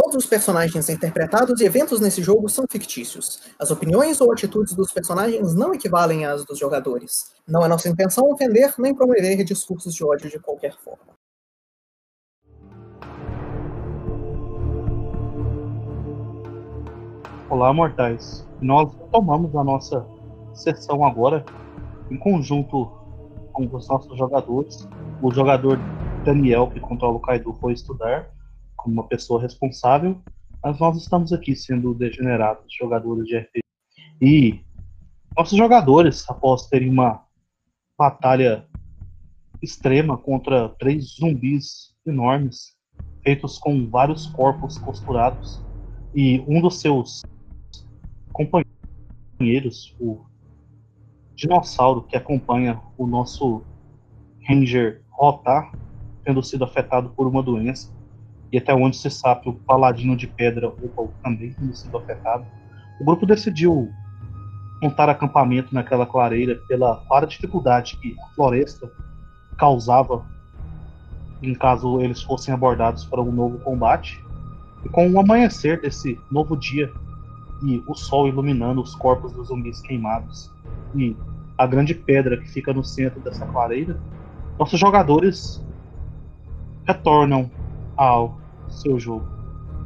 Todos os personagens interpretados e eventos nesse jogo são fictícios. As opiniões ou atitudes dos personagens não equivalem às dos jogadores. Não é nossa intenção ofender nem promover discursos de ódio de qualquer forma. Olá, mortais. Nós tomamos a nossa sessão agora em conjunto com os nossos jogadores. O jogador Daniel, que controla o Kaido, foi estudar como uma pessoa responsável, mas nós estamos aqui sendo degenerados, jogadores de RPG. E nossos jogadores, após terem uma batalha extrema contra três zumbis enormes, feitos com vários corpos costurados, e um dos seus companheiros, o dinossauro que acompanha o nosso Ranger Rotar, tendo sido afetado por uma doença, e até onde se sabe o paladino de pedra Opal também tendo sido afetado, o grupo decidiu montar acampamento naquela clareira pela clara dificuldade que a floresta causava em caso eles fossem abordados para um novo combate. E com o amanhecer desse novo dia e o sol iluminando os corpos dos zumbis queimados e a grande pedra que fica no centro dessa clareira, nossos jogadores retornam ao seu jogo.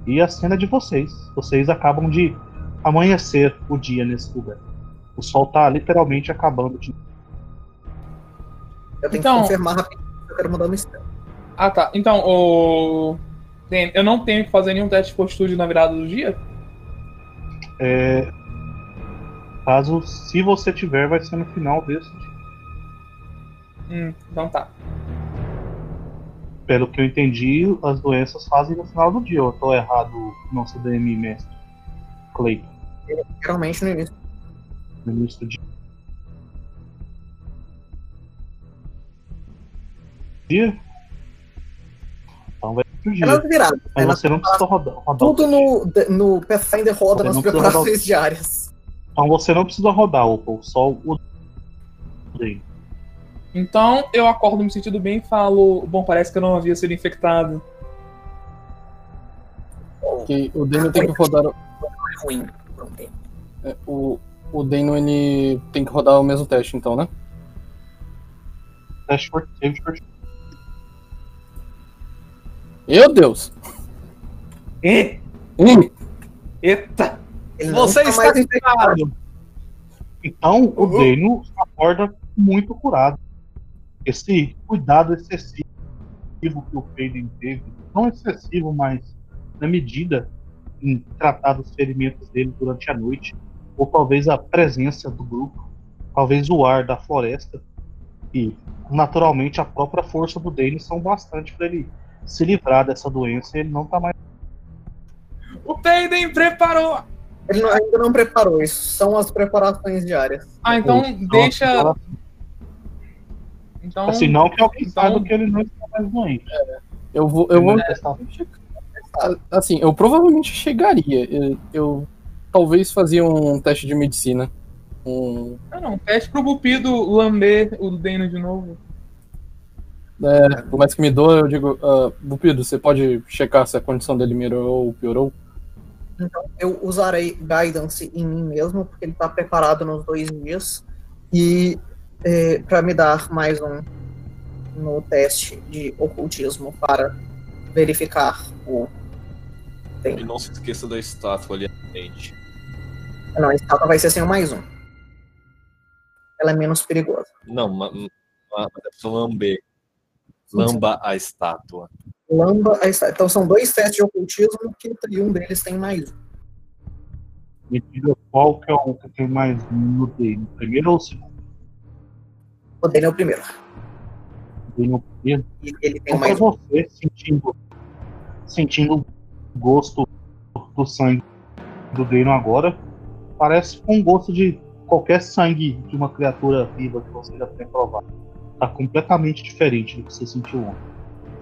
E a cena é de vocês. Vocês acabam de amanhecer o dia nesse lugar. O sol tá literalmente acabando de. Eu tenho Então- que confirmar rapidinho, eu quero mudar uma estrela. Ah, tá. Então, o. Eu não tenho que fazer nenhum teste de fortitude na virada do dia? É, caso, se você tiver, vai ser no final desse. dia. Hum, então tá. Pelo que eu entendi, as doenças fazem no final do dia. Eu tô errado, nosso DM mestre. Cleiton, Geralmente no início. ministro de. Dia? Então vai pro É dia. nas viradas. Mas né? você não precisa rodar. rodar Tudo no, no Pathfinder roda nas preparações diárias. Então você não precisa rodar, Opal, só o dele. Então eu acordo me sentindo bem e falo: Bom, parece que eu não havia sido infectado. O Dano tem que rodar. É ruim. O, o Dano ele tem que rodar o mesmo teste, então, né? Teste for save for Meu Deus! E? Hum, Eita! Você tá está infectado! Então o. Dano acorda muito curado. Esse cuidado excessivo que o Faden teve, não excessivo, mas na medida em tratar dos ferimentos dele durante a noite, ou talvez a presença do grupo, talvez o ar da floresta e naturalmente a própria força do Dane são bastante para ele se livrar dessa doença e ele não tá mais O Payden preparou! Ele não- ainda não preparou isso. São as preparações diárias. Ah, então deixa. Então. assim, não que alguém então- saiba que ele não está mais doente. eu vou. Eu vou testar. assim, eu provavelmente chegaria. Eu, eu talvez fazia um teste de medicina. Um, Ah, não. Teste pro Bupido lamber o Dano de novo. é, por mais que me doa, eu digo, ah, Bupido, você pode checar se a condição dele melhorou ou piorou? Eu usarei Guidance em mim mesmo, porque ele tá preparado nos dois dias. E é, para me dar mais um no teste de ocultismo para verificar o. E não se esqueça da estátua ali à frente. Não, a estátua vai ser sem o mais um. Ela é menos perigosa. Não, ma- ma- mas é pra lamber. Lamba a estátua. Lamba a estátua. Então são dois testes de ocultismo que um deles tem mais um. Me diga qual que é o que tem mais no dele, o primeiro ou o segundo? O dele é o primeiro. Dele é o primeiro. E ele tem mais um. você, sentindo, sentindo o gosto do sangue do Dano agora, parece com o gosto de qualquer sangue de uma criatura viva que você já tenha provado. Tá completamente diferente do que você sentiu ontem.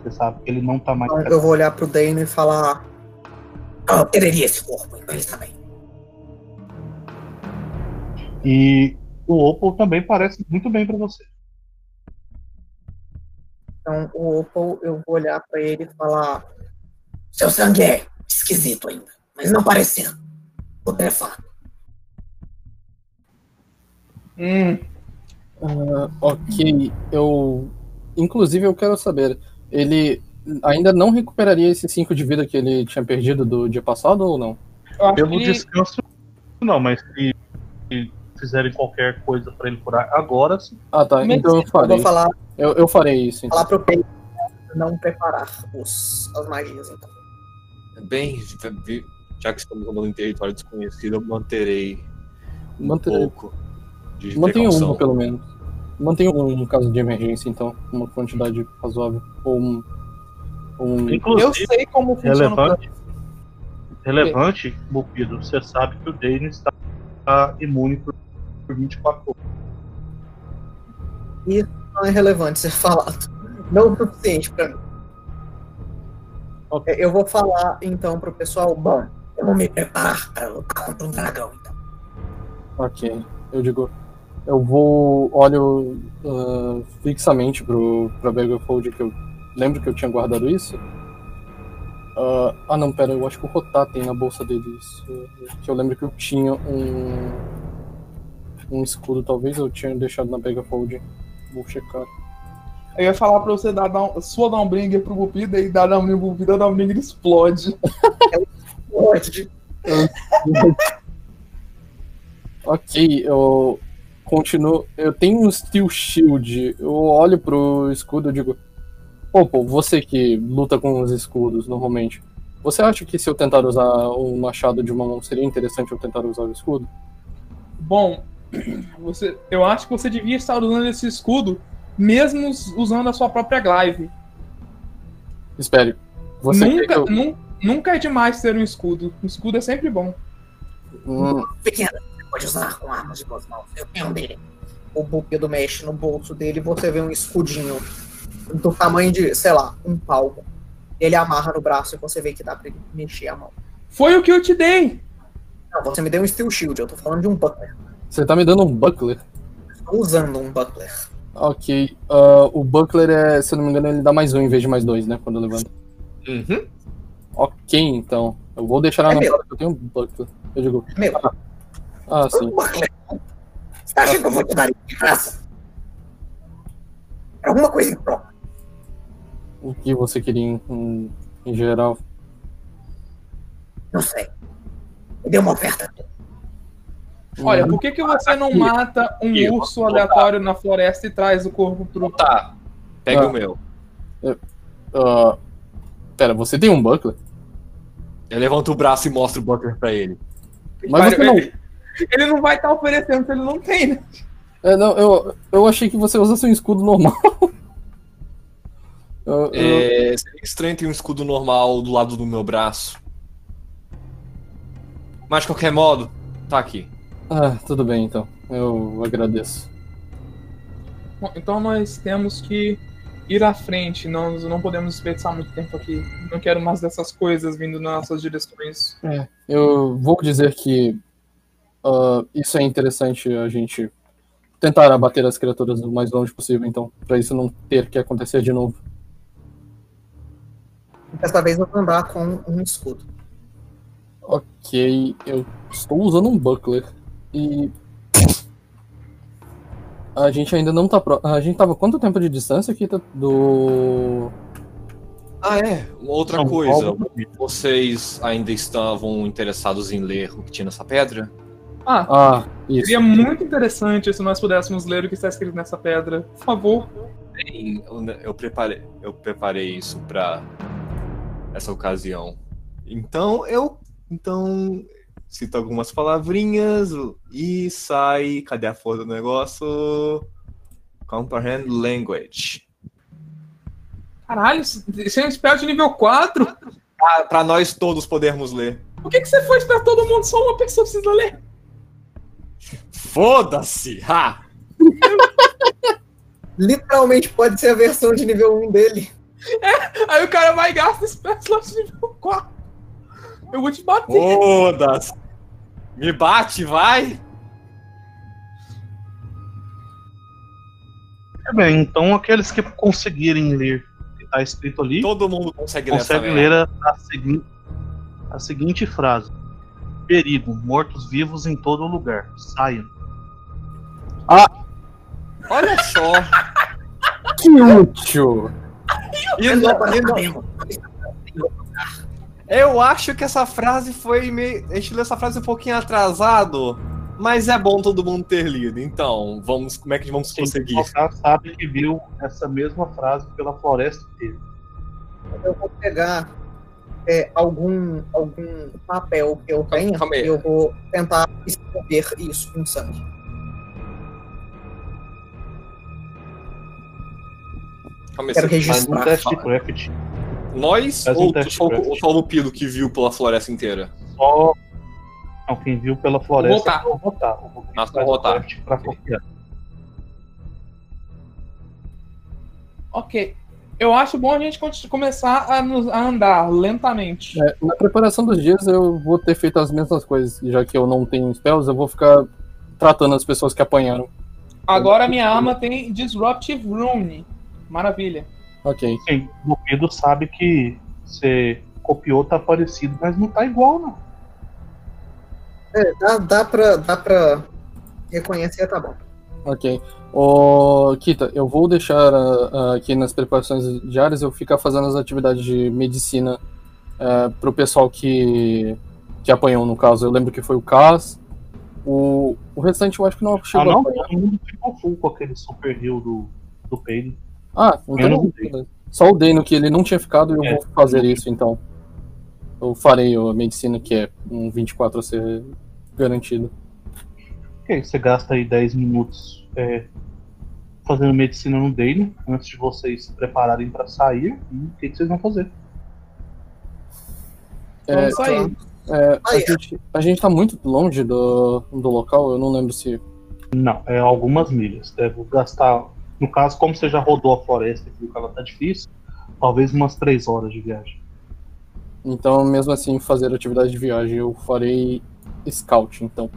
Você sabe que ele não tá mais. Então eu vou olhar pro Dano e falar. Ah, eu teria esse corpo, então ele também. E o Opal também parece muito bem pra você. Então o Opal, eu vou olhar pra ele e falar. Seu sangue é esquisito ainda. Mas não parece ser putrefado. Hum, Ah, ok, eu. Inclusive, eu quero saber, ele ainda não recuperaria esses 5 de vida que ele tinha perdido do dia passado ou não? eu acho Pelo que descanso, não, mas se, se fizerem qualquer coisa pra ele curar agora, sim. Ah, tá, Mas então eu Eu vou farei. falar, Eu, eu farei isso. Então. falar pro Pedro não preparar os, as magias, então. Bem, já que estamos andando em território desconhecido, eu manterei um Manterei. pouco de Mantenha precaução. um, pelo menos. Mantenha um no caso de emergência, então. Uma quantidade razoável. Ou um. um... eu Inclusive, sei como funciona o relevante, relevante, Bupido, você sabe que o Dane está imune por, por 24 horas. Não é relevante ser falado. Não o suficiente pra mim. Ok. É, Eu vou falar então pro pessoal, bom, eu vou me preparar para lutar contra um dragão, então. Ok. Eu digo. Eu vou. Olho ah, fixamente pro, pra Beggarfold que eu. Lembro que eu tinha guardado isso? Ah, ah, não, pera, eu acho que o Rotar tem na bolsa dele isso. Que eu lembro que eu tinha um. Um escudo, talvez eu tinha deixado na Beggarfold. Vou checar. Eu ia falar pra você dar, um, sua Downbringer pro Bupida e dar Downbringer pro Bupida, a Downbringer explode. Pode. Ok, eu continuo. Eu tenho um Steel Shield. Eu olho pro escudo e digo: Pô, pô, você que luta com os escudos normalmente. Você acha que se eu tentar usar o machado de uma mão seria interessante eu tentar usar o escudo? Bom, você, eu acho que você devia estar usando esse escudo mesmo us- usando a sua própria glaive. Espere. Você Nunca, eu... nun- nunca é demais ter um escudo. Um escudo é sempre bom. Hum, Pequena, você pode usar com armas de duas mãos. Eu tenho um dele. O Bupido mexe no bolso dele e você vê um escudinho do tamanho de, sei lá, um palmo. Ele amarra no braço e você vê que dá pra ele mexer a mão. Foi o que eu te dei! Não, você me deu um Steel Shield, eu tô falando de um buckler. Você tá me dando um buckler? Estou usando um buckler. Ok. ah, o buckler é, se eu não me engano, ele dá mais um em vez de mais dois, né? Quando levanta. Uhum. Ok, então. Eu vou deixar na É meu. nota que eu tenho um buckler. Eu digo, Meu, ah, sim. um buckler. Você acha que eu vou te dar de graça? Alguma coisa em troca. O que você queria em, em- em geral? Não sei. Me dê uma oferta. Olha, por que, que você não mata um Eu urso aleatório na floresta e traz o corpo pro. Tá. Pega Ah. o meu. ah, pera, você tem um buckler? Eu levanto o braço e mostro o Buckler pra ele. Mas você não. ele, ele não vai estar oferecendo se ele não tem, né? É, não, eu, eu achei que você usasse um escudo normal. Eu- eu- É, seria estranho ter um escudo normal do lado do meu braço. Mas de qualquer modo, tá aqui. Ah, tudo bem então. Eu agradeço. Bom, então nós temos que ir à frente. Nós não podemos desperdiçar muito tempo aqui. Não quero mais dessas coisas vindo nas nossas direções. É, eu vou dizer que ah, isso é interessante a gente tentar abater as criaturas o mais longe possível, então, pra isso não ter que acontecer de novo. Dessa vez eu vou andar com um escudo. Ok, eu estou usando um buckler e a gente ainda não tá pro... a gente tava quanto tempo de distância aqui tá- do Ah, é. Outra São coisa. Paulo. Vocês ainda estavam interessados em ler o que tinha nessa pedra? Ah, Ah, isso. seria muito interessante se nós pudéssemos ler o que está escrito nessa pedra. Por favor. Bem, eu- preparei, eu preparei isso pra essa ocasião. Então eu, então cito algumas palavrinhas e sai. Cadê a foto do negócio? Comprehend language. Caralho, isso é um spell de nível 4? Ah, Pra nós todos podermos ler. Por que, que você foi pra todo mundo? Só uma pessoa precisa ler. Foda-se! Ha! Literalmente pode ser a versão de nível 1 dele. Aí o cara vai e gasta spell slot de nível 4. Eu vou te bater. Foda-se! Me bate, vai! Muito bem, então aqueles que conseguirem ler o que está escrito ali, Todo mundo consegue ler conseguem merda. ler a, a seguinte. a seguinte frase: Perigo, mortos-vivos em todo lugar. Saiam. Olha só. Que útil! E não- e não-. Eu acho que essa frase foi meio. A gente leu essa frase um pouquinho atrasado. Mas é bom todo mundo ter lido. Então, vamos. Como é que vamos Quem conseguir? tocar sabe que viu essa mesma frase pela floresta inteira. Eu vou pegar é, algum, algum papel que eu tenha e eu vou tentar escrever isso com sangue. Calma aí, Quero você- Faz um registrar. teste de craft. Nós Faz um ou só, de o- craft. só o Lupido que viu pela floresta inteira? Só. Não, quem viu pela floresta Rotar. o Rotar. O Rotar Rotar. pra. Ok. Eu acho bom a gente começar a, nos- a andar lentamente. É, na preparação dos dias eu vou ter feito as mesmas coisas, já que eu não tenho spells, eu vou ficar tratando as pessoas que apanharam. Agora minha arma tem Disruptive Rune. Maravilha. Ok. Sim, o Pedro sabe que você copiou, tá parecido, mas não tá igual, não. É, dá, dá, pra, dá pra reconhecer, tá bom. Ok. Ô, Kita, eu vou deixar ah, ah, aqui nas preparações diárias eu ficar fazendo as atividades de medicina uh, pro pessoal que, que apanhou, no caso. Eu lembro que foi o Cas. O, o restante eu acho que não Ah, chegou a não, apanhar. todo mundo ficou full com aquele super heal do, do Pedro. Ah, então. Só o Dano que ele não tinha ficado e eu É. vou fazer isso então. Eu farei a medicina que é um 24 a ser garantido. Ok, você gasta aí 10 minutos é, fazendo medicina no Dane, antes de vocês se prepararem pra sair. E o que, que vocês vão fazer? É, Vamos sair. é, a, gente, a gente tá muito longe do, do local, eu não lembro se. Não, é algumas milhas. Devo gastar. No caso, como você já rodou a floresta e viu que ela tá difícil, talvez umas 3 horas de viagem. Então, mesmo assim, fazer atividade de viagem, eu farei scout, então.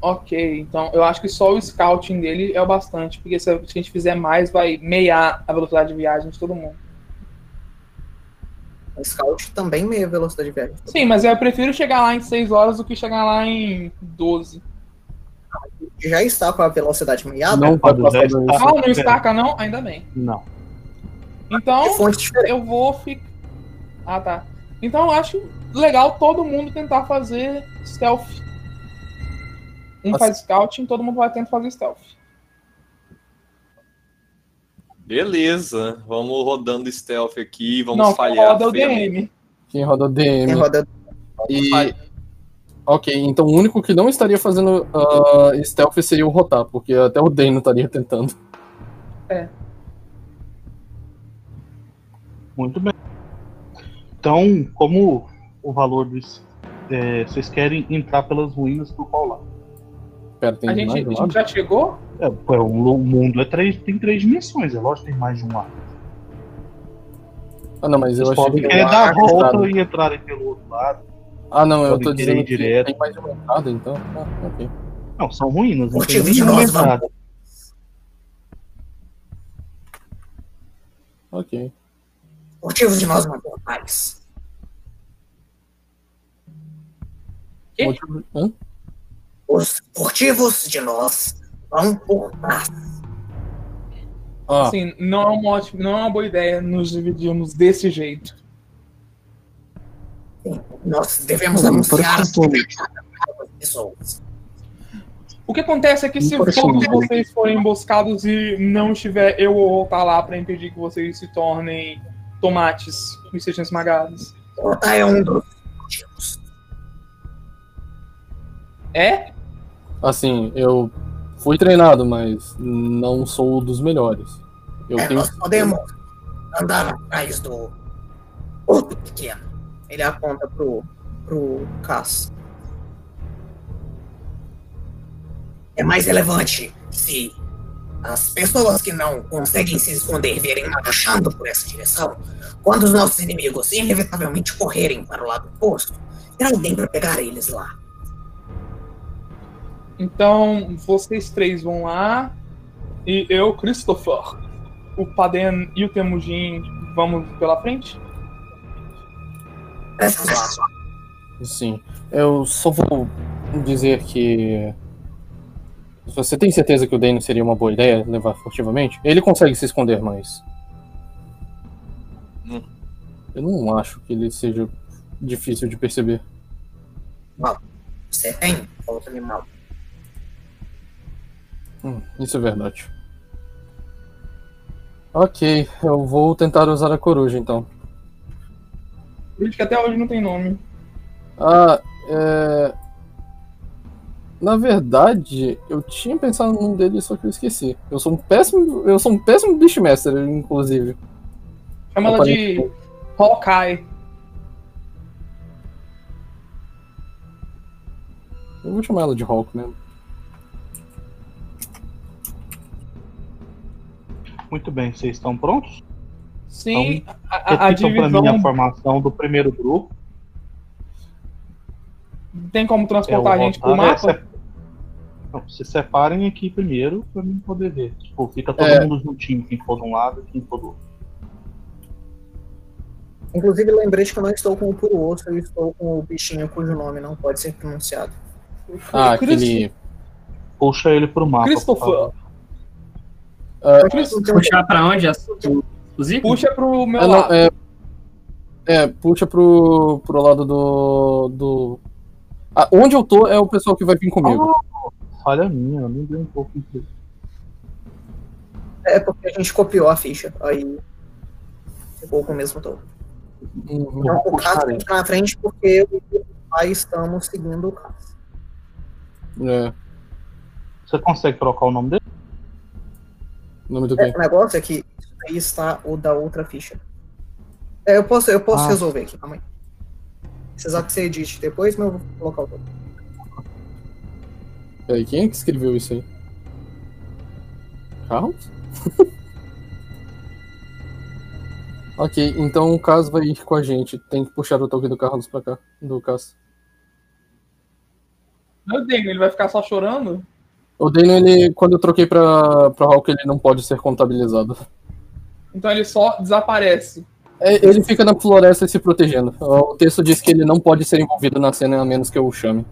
Ok, então eu acho que só o scouting dele é o bastante, porque se a gente fizer mais, vai meiar a velocidade de viagem de todo mundo. O Scout também meia velocidade de viagem. Sim, mas eu prefiro chegar lá em 6 horas do que chegar lá em 12. Já está com a velocidade meiada. não passar já do está- Ah, não estaca não? Ainda bem. Não. Então, diferente. eu vou ficar. Ah, tá. Então eu acho legal todo mundo tentar fazer stealth. Um Nossa. faz scouting, todo mundo vai tentar fazer stealth. Beleza. Vamos rodando stealth aqui. Vamos não, quem falhar. roda é o feio. DM. Quem roda o DM. Quem roda E. Ok, então o único que não estaria fazendo ah, stealth seria o Rotar, porque até o Dano estaria tentando. Muito bem. Então, como o valor dos. é, vocês querem entrar pelas ruínas por qual lado? Pera, tem A gente, um a gente já chegou? É, é, o mundo é três, tem três dimensões, é lógico que tem mais de um lado. Ah, não, mas eu Vocês achei podem que. querer eu dar a acho volta e entrarem pelo outro lado. Ah, não, eu tô dizendo que direto. tem mais de uma entrada, então. Ah, ok. Não, são ruínas, não tem Motivo nenhuma nós, entrada. Ok. Motivos de nós não mortais. Quê? Motivo- Hã? Os furtivos de nós vão por trás. Ah, Assim, não é, uma ótima, não é uma boa ideia nos dividirmos desse jeito. Nós devemos Hum, anunciar as pessoas. O que acontece é que se todos vocês forem emboscados e não estiver eu ou voltar lá pra impedir que vocês se tornem tomates e sejam esmagados. Cortar é um dos motivos. É? assim, eu fui treinado, mas não sou dos melhores. Eu É, tenho. nós podemos andar atrás do outro pequeno. Ele aponta pro, pro Cass. É mais relevante se as pessoas que não conseguem se esconder vierem marchando por essa direção, quando os nossos inimigos inevitavelmente correrem para o lado oposto, terá alguém para pegar eles lá. Então, vocês três vão lá e eu, Christopher, o Paden e o Temujin vamos pela frente? Sim. Eu só vou dizer que. Você tem certeza que o Dano seria uma boa ideia levar furtivamente? Ele consegue se esconder mais. Hum. Eu não acho que ele seja difícil de perceber. Você tem outro animal. Hum, isso é verdade. Ok, eu vou tentar usar a coruja então. Que até hoje não tem nome. Ah, é. Na verdade, eu tinha pensado num deles, só que eu esqueci. Eu sou um péssimo. Eu sou um péssimo Beastmaster, inclusive. Chama ela de Hawkeye. Eu vou chamar ela de Hulk mesmo. Muito bem, vocês estão prontos? Sim, a, a, a para mim a divisão formação do primeiro grupo. tem como É transportar a gente pro Otávio, mapa? se- Não, se separem aqui primeiro para mim poder ver. Tipo, fica todo É. mundo juntinho, quem for de um lado e quem for do outro. Inclusive, lembrete que eu não estou com o puro osso, eu estou com o bichinho cujo nome não pode ser pronunciado. Ah, Christ- aquele. Puxa ele pro mapa. por Christopher. favor. ah, Então, Puxar pra onde? Ícones? Puxa pro meu é, não, lado. é, é, puxa pro, pro lado do. do... Ah, onde eu tô é o pessoal que vai vir comigo. Falha minha, eu nem dei um pouco de é porque a gente copiou a ficha. Aí ficou com o mesmo tom. Uhum. Então, o Caso fica na frente porque aí estamos seguindo o Caso. É, Você consegue trocar o nome dele? o nome do É, o negócio é que aí está o da outra ficha. É, eu posso, eu posso Ah. resolver aqui, calma aí. Precisar que você edite depois, mas eu vou colocar o todo. Peraí, quem é que escreveu isso aí? Carlos? ok, então o Carlos vai ir com a gente. Tem que puxar o token do Carlos pra cá. Do Carlos. Meu Deus, ele vai ficar só chorando? O Dano, ele, quando eu troquei pra, pra Hulk, ele não pode ser contabilizado. Então ele só desaparece. É, ele fica na floresta se protegendo. O texto diz que ele não pode ser envolvido na cena a menos que eu o chame.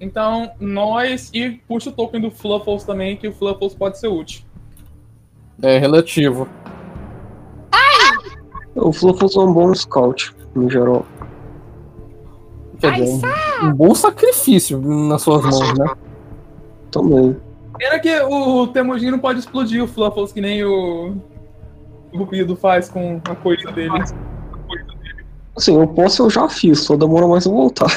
Então, nós. E puxa o token do Fluffles também, que o Fluffles pode ser útil. É relativo. O Fluffles é um bom scout, no geral. Quer dizer, um, um bom sacrifício nas suas mãos, né? Também. Pena que o Temujin não pode explodir o Fluffles que nem o. O Rupido faz com a coisa dele. Assim, eu posso, eu já fiz, só demora mais eu voltar.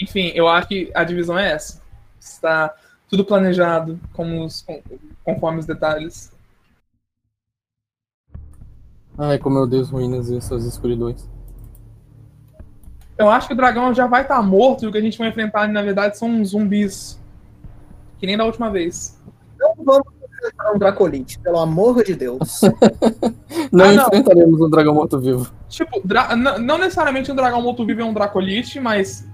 Enfim, eu acho que a divisão é essa. Está tudo planejado como os, conforme os detalhes. Ai, como eu as ruínas e essas escuridões. Eu acho que o dragão já vai estar morto e o que a gente vai enfrentar, na verdade, são zumbis. Que nem da última vez. Não vamos enfrentar um Dracolite, pelo amor de Deus. Não Ah, não. enfrentaremos um dragão morto-vivo. Tipo, não necessariamente um dragão morto-vivo é um Dracolite, mas.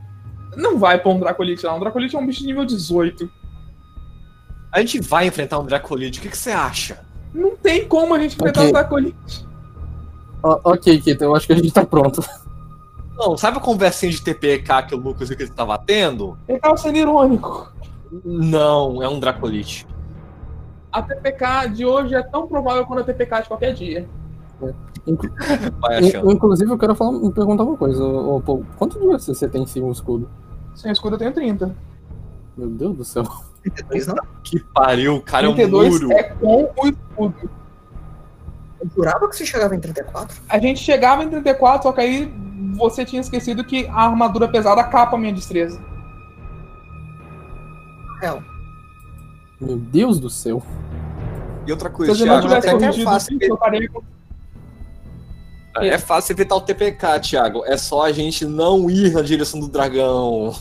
Não vai pôr um Dracolite lá. Um Dracolite é um bicho de nível 18. A gente vai enfrentar um Dracolite, o que, que você acha? Não tem como a gente enfrentar Ok. um Dracolite. Ó, ok, Kito, eu acho que a gente tá pronto. Não, sabe a conversinha de TPK que o Lucas e que ele tava tendo? Ele tava sendo irônico. Não, é um Dracolite. A TPK de hoje é tão provável quanto a TPK de qualquer dia. Inclusive, eu quero falar, me perguntar uma coisa. ô, Paul, quanto de você você tem sim um escudo? Sem escudo eu tenho 30. Meu Deus do céu. 32 não? Que pariu, o cara é um 32 muro. é com o escudo. Eu jurava que você chegava em 34. A gente chegava em 34, só que aí você tinha esquecido que a armadura pesada capa a minha destreza. Real. Meu Deus do céu. E outra coisa, Thiago, tivesse até que é fácil, estaria com é fácil evitar o TPK, Thiago. É só a gente não ir na direção do dragão.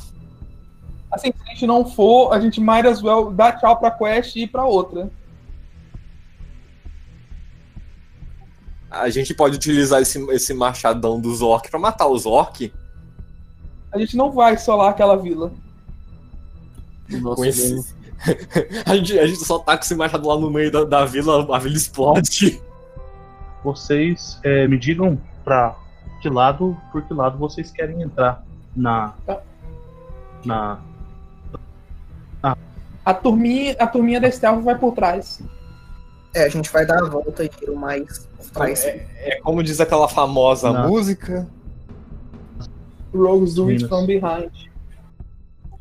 Assim, se a gente não for, a gente might as well dar tchau pra quest e ir pra outra. A gente pode utilizar esse, esse machadão dos orc pra matar os orc. A gente não vai solar aquela vila. Nossa, Com esse-. A gente, a gente só tá com esse machado lá no meio da, da vila, a vila explode. vocês é, me digam pra que lado, por que lado vocês querem entrar na. Tá. Na. A turminha, a turminha da Stealth vai por trás. É, a gente vai dar a volta e ir o mais por trás. É, é como diz aquela famosa Não. música. Rogues do It from Behind.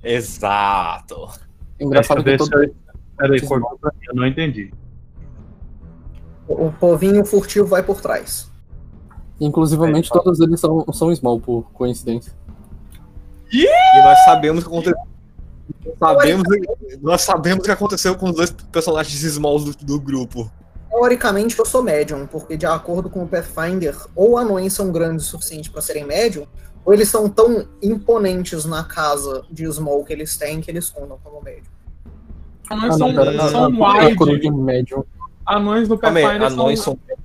Exato. Engraçado que todo... eu- Peraí, cortou pra mim, eu não entendi. O povinho furtivo vai por trás. Inclusivamente, todos eles são, são small, por coincidência. E nós sabemos o que aconteceu. Sabemos, nós sabemos o que aconteceu com os dois personagens smalls do, do grupo. Teoricamente, eu sou médium, porque de acordo com o Pathfinder, ou anões são grandes o suficiente para serem médium, ou eles são tão imponentes na casa de Small que eles têm que eles contam como médium. Anões Ah, são, não, pera, não, são não, é wide. de médium. Anões no Pathfinder anões são, são,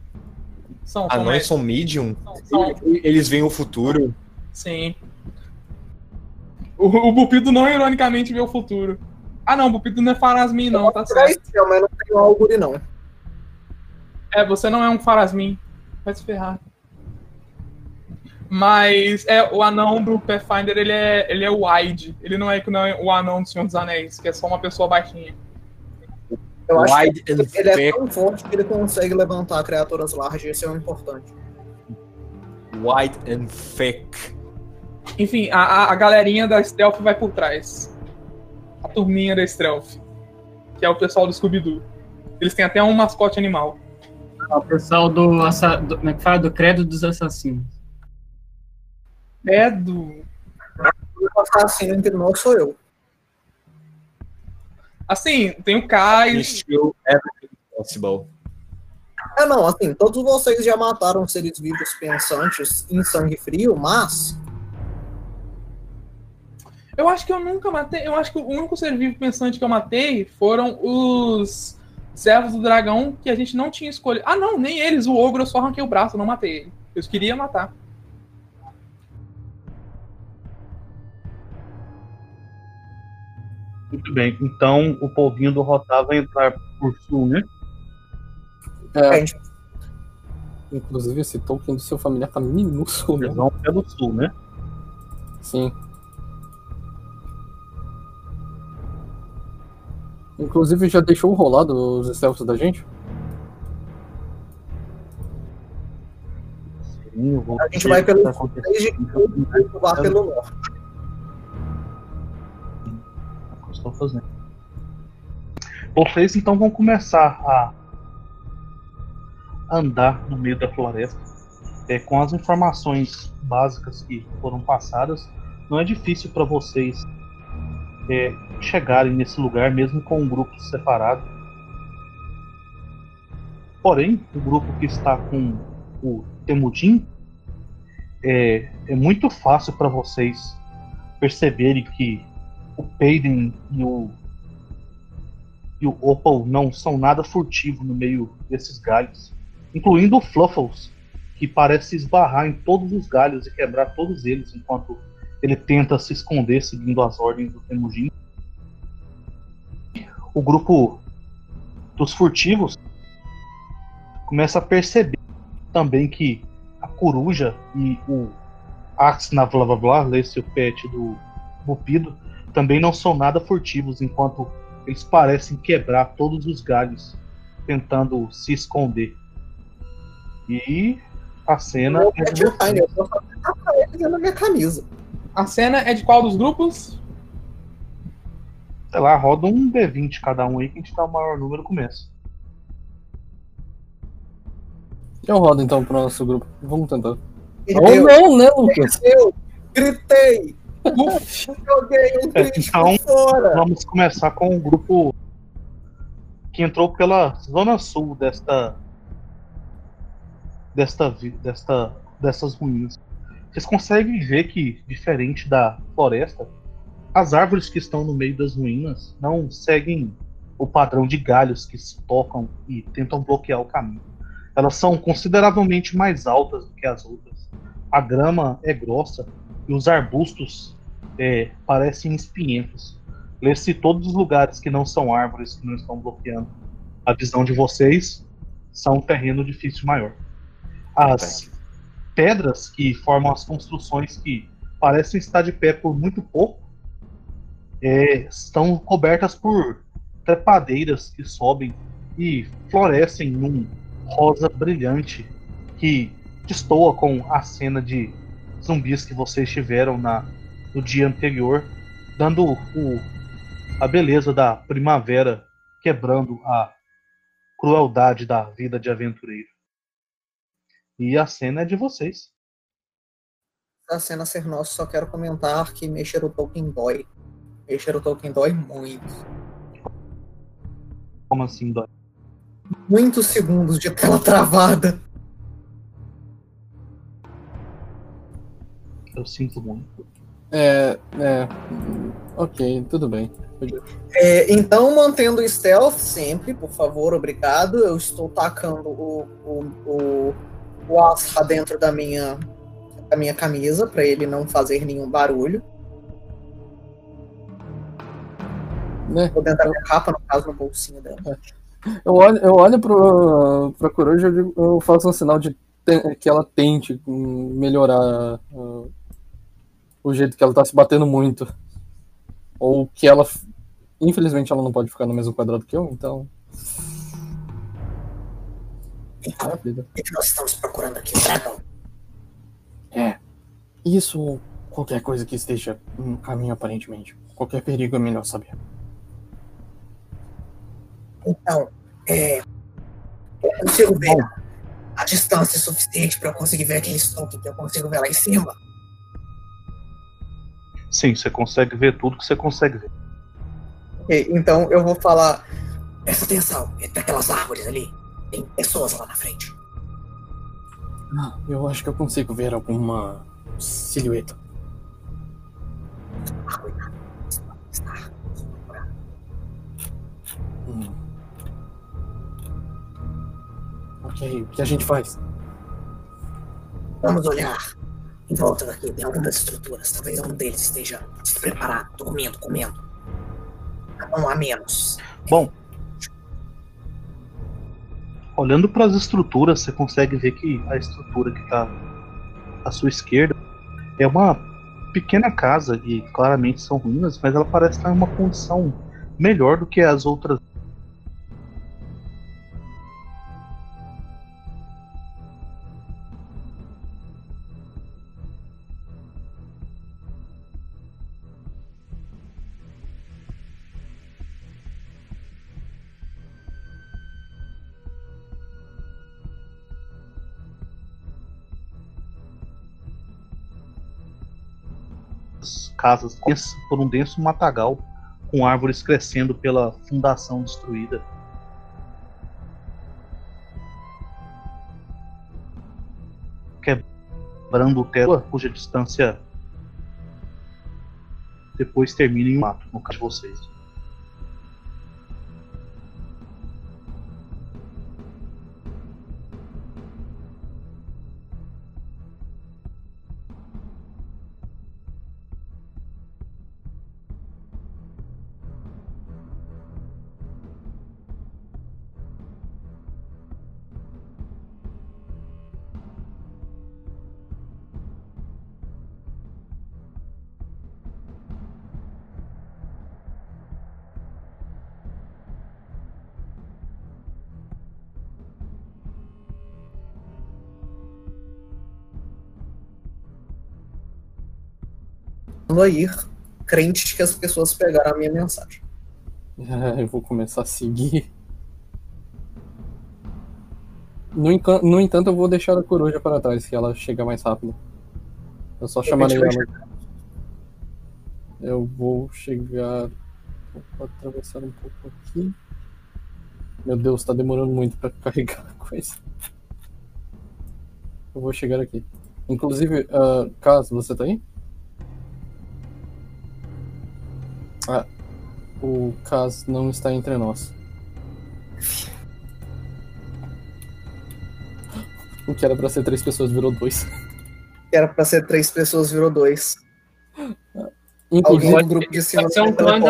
são, são, anões médios. são medium? São- são- Eles veem o futuro? Sim. O, o Bupido não ironicamente vê o futuro. Ah não, o Bupido não é Farasmin não, tá certo. Traição, mas não tenho Auguri, não. É, você não é um Farasmin. Vai se ferrar. Mas é o anão do Pathfinder, ele é, ele é wide. Ele não é, que não é o anão do Senhor dos Anéis, que é só uma pessoa baixinha. Eu acho Wide que and ele é tão forte que ele consegue levantar criaturas largas, isso é o importante. White and thick. Enfim, a, a, a galerinha da Stealth vai por trás. A turminha da Stealth. Que é o pessoal do Scooby-Doo. Eles têm até um mascote animal. O pessoal do, do, como é que fala? do Credo dos Assassinos. É do. O assassino entre nós sou eu. Assim, tem o everything possible. É, não, assim, todos vocês já mataram seres vivos pensantes em sangue frio, mas Eu acho que eu nunca matei. Eu acho que o único ser vivo pensante que eu matei foram os servos do dragão que a gente não tinha escolhido. Ah, não, nem eles. O ogro eu só arranquei o braço, eu não matei ele. Eu queria matar. Muito bem, então o povinho do Rotar vai entrar por sul, né? É, gente inclusive, esse token do seu familiar tá minúsculo, Eles vão pelo sul, né? Sim. Inclusive, já deixou rolado os stealths da gente? Sim, eu vou A gente vai pelo tá desde que pelo norte. O que eu estou fazendo. Vocês então vão começar a andar no meio da floresta. É, com as informações básicas que foram passadas, não é difícil para vocês é, chegarem nesse lugar, mesmo com um grupo separado. Porém, o grupo que está com o Temudin é, é muito fácil para vocês perceberem que o Peiden e o e o Opal não são nada furtivo no meio desses galhos, incluindo o Fluffles, que parece esbarrar em todos os galhos e quebrar todos eles enquanto ele tenta se esconder seguindo as ordens do Temujin. O grupo dos furtivos começa a perceber também que a coruja e o Axna blá blá blá, esse o pet do Bupido, também não são nada furtivos, enquanto eles parecem quebrar todos os galhos, tentando se esconder. E a cena Eu é de eu vou fazer na minha camisa. A cena é de qual dos grupos? Sei lá, roda um D20 cada um aí que a gente dá o maior número no começo. Eu rodo então pro nosso grupo. Vamos tentar. Ou Deus, não, né, Lucas? eu gritei, joguei um então- fora. Vamos começar com o grupo que entrou pela zona sul desta desta desta dessas ruínas. Vocês conseguem ver que diferente da floresta, as árvores que estão no meio das ruínas não seguem o padrão de galhos que se tocam e tentam bloquear o caminho. Elas são consideravelmente mais altas do que as outras. A grama é grossa e os arbustos é, parecem espinhentos. Lê-se todos os lugares que não são árvores que não estão bloqueando a visão de vocês são um terreno difícil maior. As pedras que formam as construções que parecem estar de pé por muito pouco é, estão cobertas por trepadeiras que sobem e florescem num rosa brilhante que destoa com a cena de zumbis que vocês tiveram na, no dia anterior, dando o, a beleza da primavera quebrando a crueldade da vida de aventureiro. E a cena é de vocês. A cena ser nossa, só quero comentar que mexer o Tolkien dói. Mexer o Tolkien dói muito. Como assim dói? Muitos segundos de tela travada. Eu sinto muito. É, é. Ok, tudo bem. É, então, mantendo o stealth sempre, por favor, obrigado. Eu estou tacando o, o, o, o Asra dentro da minha, da minha camisa para ele não fazer nenhum barulho. Né? Ou dentro da minha capa, no caso, no bolsinho dela. Eu olho, eu olho pro, pra coruja e eu, faço um sinal de que ela tente melhorar uh, o jeito que ela tá se batendo muito. Ou que ela. Infelizmente ela não pode ficar no mesmo quadrado que eu, então. Então, o que nós estamos procurando aqui? Dragão. É. Isso ou qualquer coisa que esteja no caminho aparentemente. Qualquer perigo é melhor saber. Então, é, eu consigo ver a distância suficiente para eu conseguir ver aquele estoque que eu consigo ver lá em cima. Sim, você consegue ver tudo que você consegue ver. Ok, então eu vou falar. Presta atenção, entre aquelas árvores ali, tem pessoas lá na frente. Ah, eu acho que eu consigo ver alguma silhueta. Ah, cuidado. Hum. Ok, o que a gente faz? Vamos olhar em volta daqui, tem algumas estruturas. Talvez um deles esteja despreparado, dormindo, comendo. Um a menos. Bom, olhando para as estruturas, você consegue ver que a estrutura que está à sua esquerda é uma pequena casa e claramente são ruínas, mas ela parece estar em uma condição melhor do que as outras. Casas por um denso matagal com árvores crescendo pela fundação destruída. Quebrando o teto, cuja distância depois termina em um mato, no caso de vocês. A ir, crente que as pessoas pegaram a minha mensagem. É, eu vou começar a seguir. No, no entanto, eu vou deixar a coruja para trás, que ela chega mais rápido. Eu só chamarei ela. Eu vou chegar. Vou atravessar um pouco aqui. Meu Deus, tá demorando muito para carregar a coisa. Eu vou chegar aqui. Inclusive, ah, caso você tá aí? Ah, o Kaz não está entre nós. O que era pra ser três pessoas virou dois. Que era pra ser três pessoas, virou dois. Alguém Inclusive, do grupo de cima ser um plano?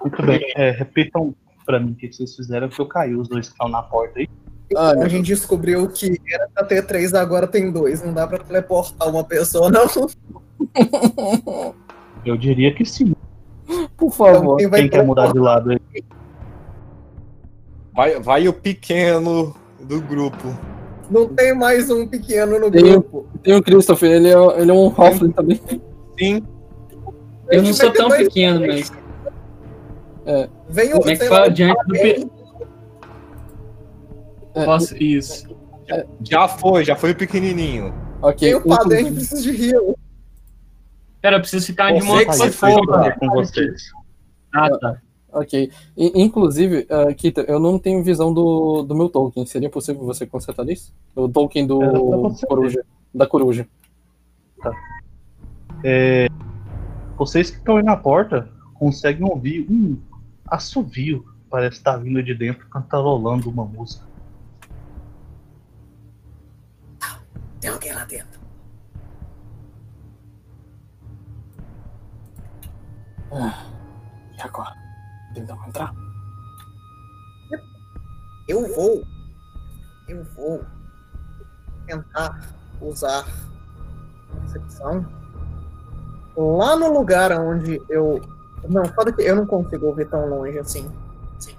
Muito bem, é, repitam pra mim o que vocês fizeram, que eu caí os dois que estão na porta aí. Ah, A gente descobriu que era pra ter três, agora tem dois. Não dá pra teleportar uma pessoa, não. Eu diria que sim. Por Então, favor. quem vai Quem quer mudar de lado aí? Vai, vai o pequeno do grupo. Não tem mais um pequeno no Tem- grupo. Tem o Christopher, ele é, ele é um Hoffling também. Sim, Eu não sou tão pequeno, mas. Vem o Como é que fala? Diante do. pe- É, Posso. Isso. já foi, já foi o pequenininho. ok. Tem o padre, a gente precisa de heal. Pera, eu preciso ficar de foda. tô com vocês. Ah, tá. Ok. I- inclusive, uh, Kita, eu não tenho visão do, do meu token. Seria possível você consertar isso? O token do você coruja. Da coruja. Vocês que estão aí na porta conseguem ouvir um assovio. Parece estar vindo de dentro, cantarolando uma música. Tem alguém lá dentro. E agora? Tentamos entrar? Eu vou. Eu vou tentar usar percepção lá no lugar onde eu. Não, foda que eu não consigo ouvir tão longe assim.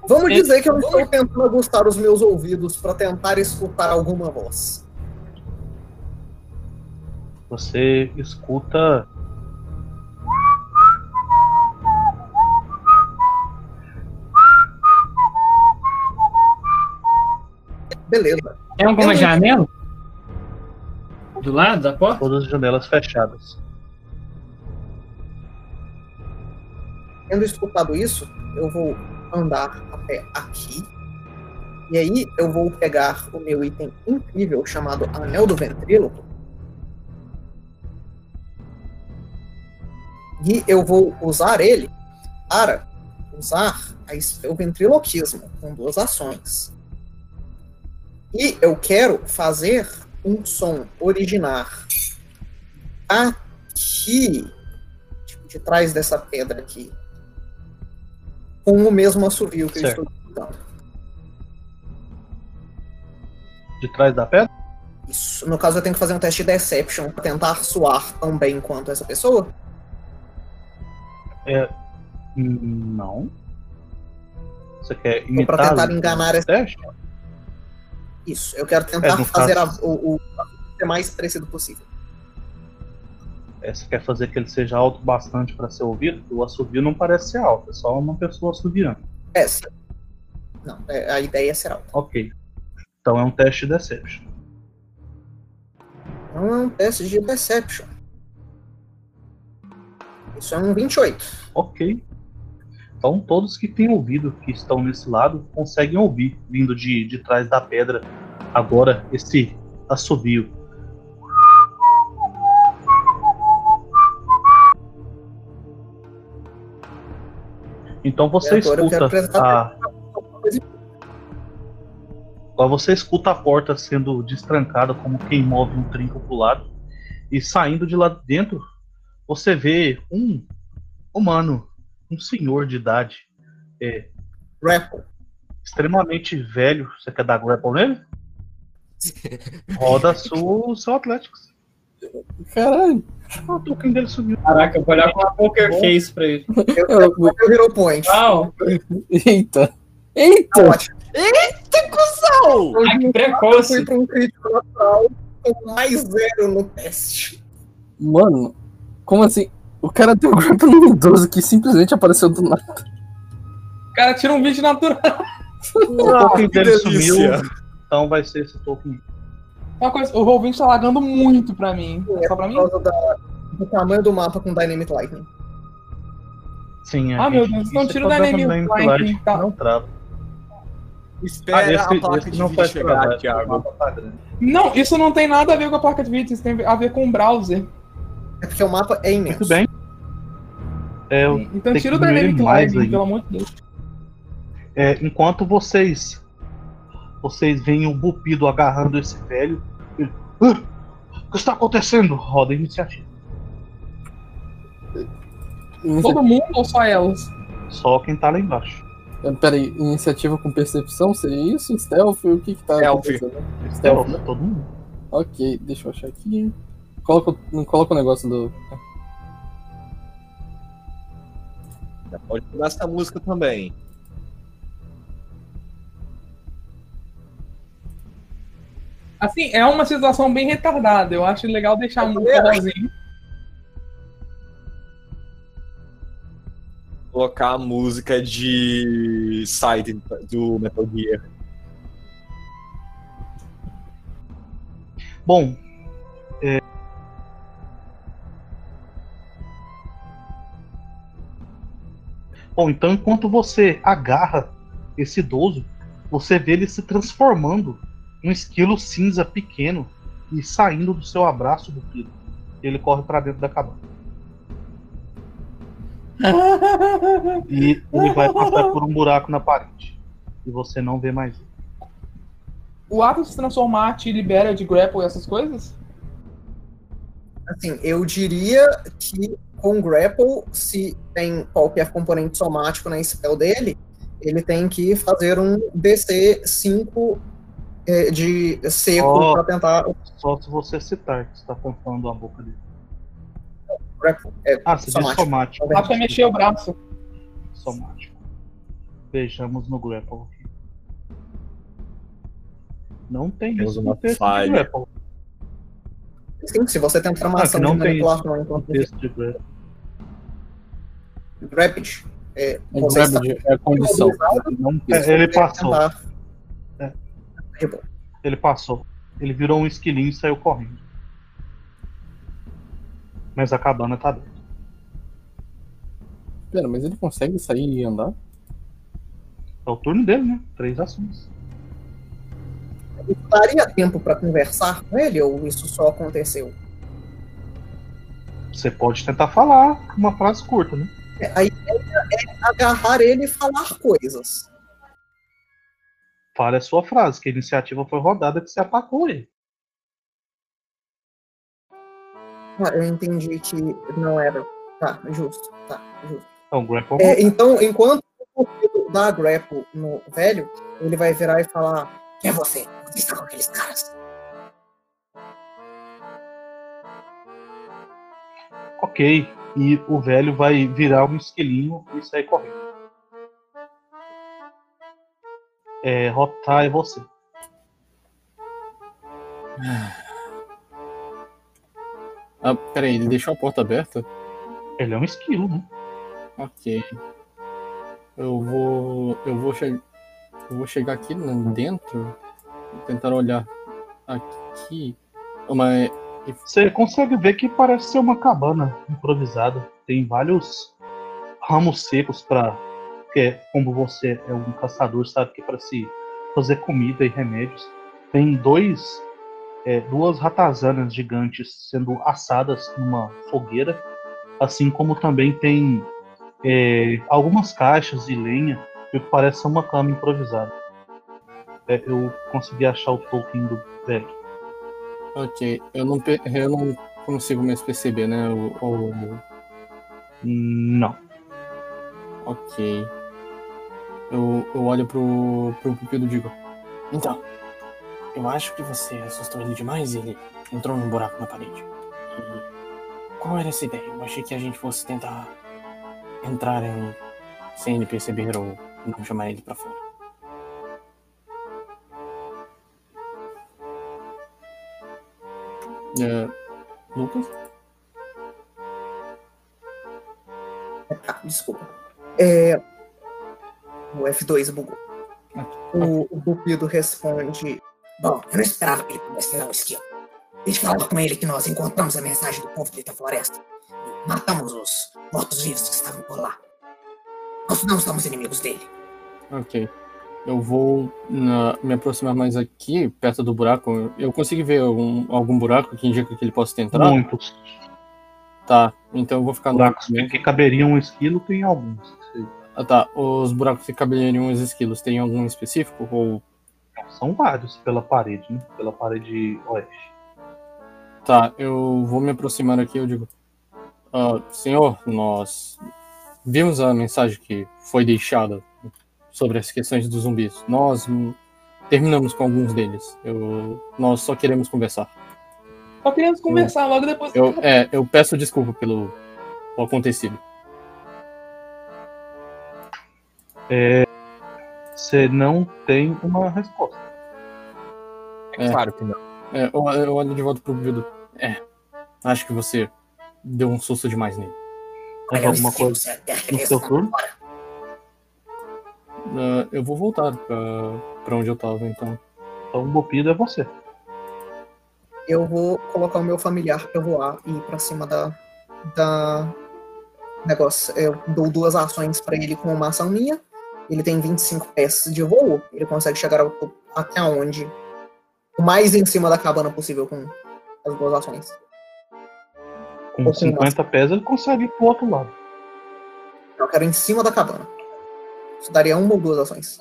Vamos dizer que eu estou tentando aguçar os meus ouvidos para tentar escutar alguma voz. Você escuta Beleza. Tem alguma Eu- janela? Do lado da porta? todas as janelas fechadas. Tendo escutado isso, eu vou andar até aqui. E aí eu vou pegar o meu item incrível chamado Anel do Ventríloco. E eu vou usar ele para usar a o ventriloquismo com duas ações. E eu quero fazer um som originar aqui, tipo, de trás dessa pedra aqui, com o mesmo assovio que Certo. eu estou escutando. De trás da pedra? Isso. No caso, eu tenho que fazer um teste de Deception para tentar soar tão bem quanto essa pessoa. Hum, Não. Você quer Ou imitar? para tentar o enganar essa. teste? Isso. Eu quero É, tentar no fazer caso- a- o, o ser mais parecido possível. É, você quer fazer que ele seja alto bastante para ser ouvido? O assovio não parece ser alto, é só uma pessoa assoviando. Essa. Não, é- a ideia é ser alta. Ok. Então é um teste de Deception. Então é um teste de Deception. Isso é um 28. Ok. Então todos que têm ouvido, que estão nesse lado, conseguem ouvir, vindo de, de trás da pedra, agora esse assovio. Então você escuta a, Agora você escuta a porta sendo destrancada como quem move um trinco pro lado. E saindo de lá dentro, você vê um humano, um senhor de idade, é, Grapple. extremamente velho. Você quer dar grapple nele? Roda o seu Atlético. Caralho. O token dele subiu. Caraca, eu vou olhar com uma poker face pra ele. Eu, Eu- eu, eu Hero Point. Uau! Eita. Tá Eita. ótimo. Ai, que Eu precoce! fui para um crítico natural com mais zero no teste. Mano, como assim? O cara tem um grupo número 12 que simplesmente apareceu do nada. O cara tira um vídeo natural. O token dele sumiu. Então vai ser esse token. Uma coisa, o Roll20 tá lagando muito pra mim. É Só pra por mim? causa da- do tamanho do mapa com Dynamic Lightning. Sim, a Ah, meu Deus, então isso é tira o Dynamic Dynamic Lightning, Light tá. Não trava. Espera Ah, a esse, placa esse de não vídeo chegar, trabalho, Thiago. o mapa tá grande. Não, isso não tem nada a ver com a placa de vídeo, isso tem a ver com o browser. É porque o mapa é imenso. Muito bem. É, eu- Então tira o Dynamic aí. pelo amor de Deus. É, enquanto vocês vocês veem o Bupido agarrando esse velho. ele, "Ah, o que está acontecendo? Roda a iniciativa. Todo mundo ou só elas? Só quem tá lá embaixo. É, Peraí, iniciativa com percepção, seria isso? Stealth? O que que tá Stealth. acontecendo? Stealth, Stealth, né? todo mundo. Ok, deixa eu achar aqui. Coloca, coloca o negócio do. Pode mudar essa música também. Assim, é uma situação bem retardada. Eu acho legal deixar também acho. forrozinho. Colocar a música de Side do Metal Gear. Bom, Bom, então enquanto você agarra esse idoso, você vê ele se transformando em um esquilo cinza pequeno e saindo do seu abraço do filho. Ele corre para dentro da cabana. E ele vai passar por um buraco na parede. E você não vê mais ele. O ato de se transformar te libera de grapple e essas coisas? Assim, eu diria que com grapple, se tem qualquer componente somático na spell dele, ele tem que fazer um DC 5 eh, de seco Ó. pra tentar Só se você citar que está tampando a boca dele. grapple. É, Ah, você diz somático. somático. Acho que é mexer o braço. Somático. Vejamos no grapple aqui. Não tem Temos isso uma falha. Sim, se você tentar uma Ah, ação de tem manipulação enquanto texto de grapple. Rapid, é, É, é condição. É, ele passou. É. Ele passou. Ele virou um esquilinho e saiu correndo. Mas a cabana tá dentro. Pera, mas ele consegue sair e andar? É o turno dele, né? Três ações. Daria tempo pra conversar com ele ou isso só aconteceu? Você pode tentar falar uma frase curta, né? A ideia é agarrar ele e falar coisas. Fale a sua frase, que a iniciativa foi rodada que você atacou ele. Ah, eu entendi que não era. Tá, justo. Tá, justo. Então, grapple É, então, enquanto o dá grapple no velho, ele vai virar e falar: Quem é você? Você está com aqueles caras? Ok. E o velho vai virar um esquilinho e sair correndo. É, Rotar é você. Ah, peraí, ele deixou a porta aberta? Ele é um esquilo, né? Ok. Eu vou. Eu vou chegar. Eu vou chegar aqui dentro. Vou tentar olhar aqui. Mas. Você consegue ver que parece ser uma cabana improvisada. Tem vários ramos secos para que como você é um caçador, sabe que para se fazer comida e remédios. Tem dois é, duas ratazanas gigantes sendo assadas numa fogueira, assim como também tem é, algumas caixas de lenha que parece ser uma cama improvisada. É, eu consegui achar o token do velho. Ok. Eu não, eu não consigo mais perceber, né? O, o- Não. Ok. Eu, eu olho pro, pro Cupido e digo: Então, eu acho que você assustou ele demais e ele entrou num buraco na parede. E qual era essa ideia? Eu achei que a gente fosse tentar entrar em, sem ele perceber ou não chamar ele pra fora. É, Lucas? Ah, desculpa. É, o F2 bugou. O, o Cupido responde: Bom, eu não esperava que ele pudesse virar um esquilo. Deixa eu falar com ele que nós encontramos a mensagem do povo da floresta. E matamos os mortos-vivos que estavam por lá. Nós não somos inimigos dele. Ok. Eu vou na- me aproximar mais aqui, perto do buraco. Eu consigo ver algum, algum buraco que indica que ele possa entrar? Muitos Tá, então eu vou ficar no. buracos que caberiam um esquilo, tem alguns. Ah, tá. Os buracos que caberiam os esquilos, tem algum específico? Ou. São vários pela parede, né? Pela parede oeste. Tá, eu vou me aproximar aqui eu digo. "Ah, senhor, nós vimos a mensagem que foi deixada sobre as questões dos zumbis. Nós terminamos com alguns deles. Eu, nós só queremos conversar. Só queremos conversar logo depois. Eu, é, eu peço desculpa pelo, pelo acontecido. Você não tem uma resposta. É É. claro que não. É, eu, eu olho de volta pro Guido. É, acho que você deu um susto demais nele. Mais alguma coisa no seu turno? Ah, eu vou voltar pra, pra onde eu tava, então. Então o Bopido é você. Eu vou colocar o meu familiar pra voar e ir pra cima da. da. negócio. Eu dou duas ações pra ele com uma ação minha. Ele tem 25 pés de voo. Ele consegue chegar ao até onde? O mais em cima da cabana possível com as duas ações. Com com 50 pés ele consegue ir pro outro lado. Eu quero em cima da cabana. Isso daria uma ou duas ações.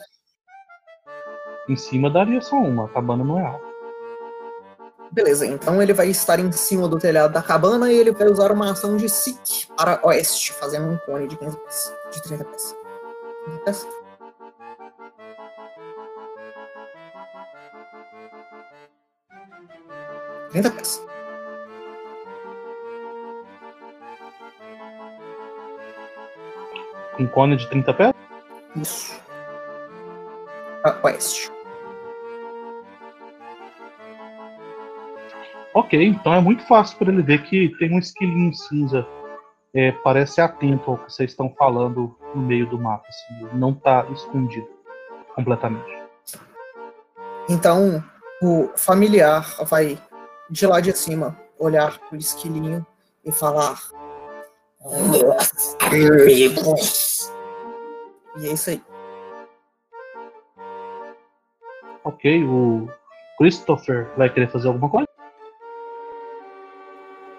Em cima daria só uma, a cabana não é alta. Beleza, então ele vai estar em cima do telhado da cabana e ele vai usar uma ação de SIC para oeste, fazendo um cone de 15 pés. De 30 pés. 30 pés? Trinta pés. Com cone de 30 pés? Isso. Para oeste. Ok, então é muito fácil para ele ver que tem um esquilinho cinza. É, parece atento ao que vocês estão falando no meio do mapa. Assim, ele não está escondido completamente. Então, o familiar vai de lá de cima olhar pro esquilinho e falar. E é isso aí. Ok, o Christopher vai querer fazer alguma coisa?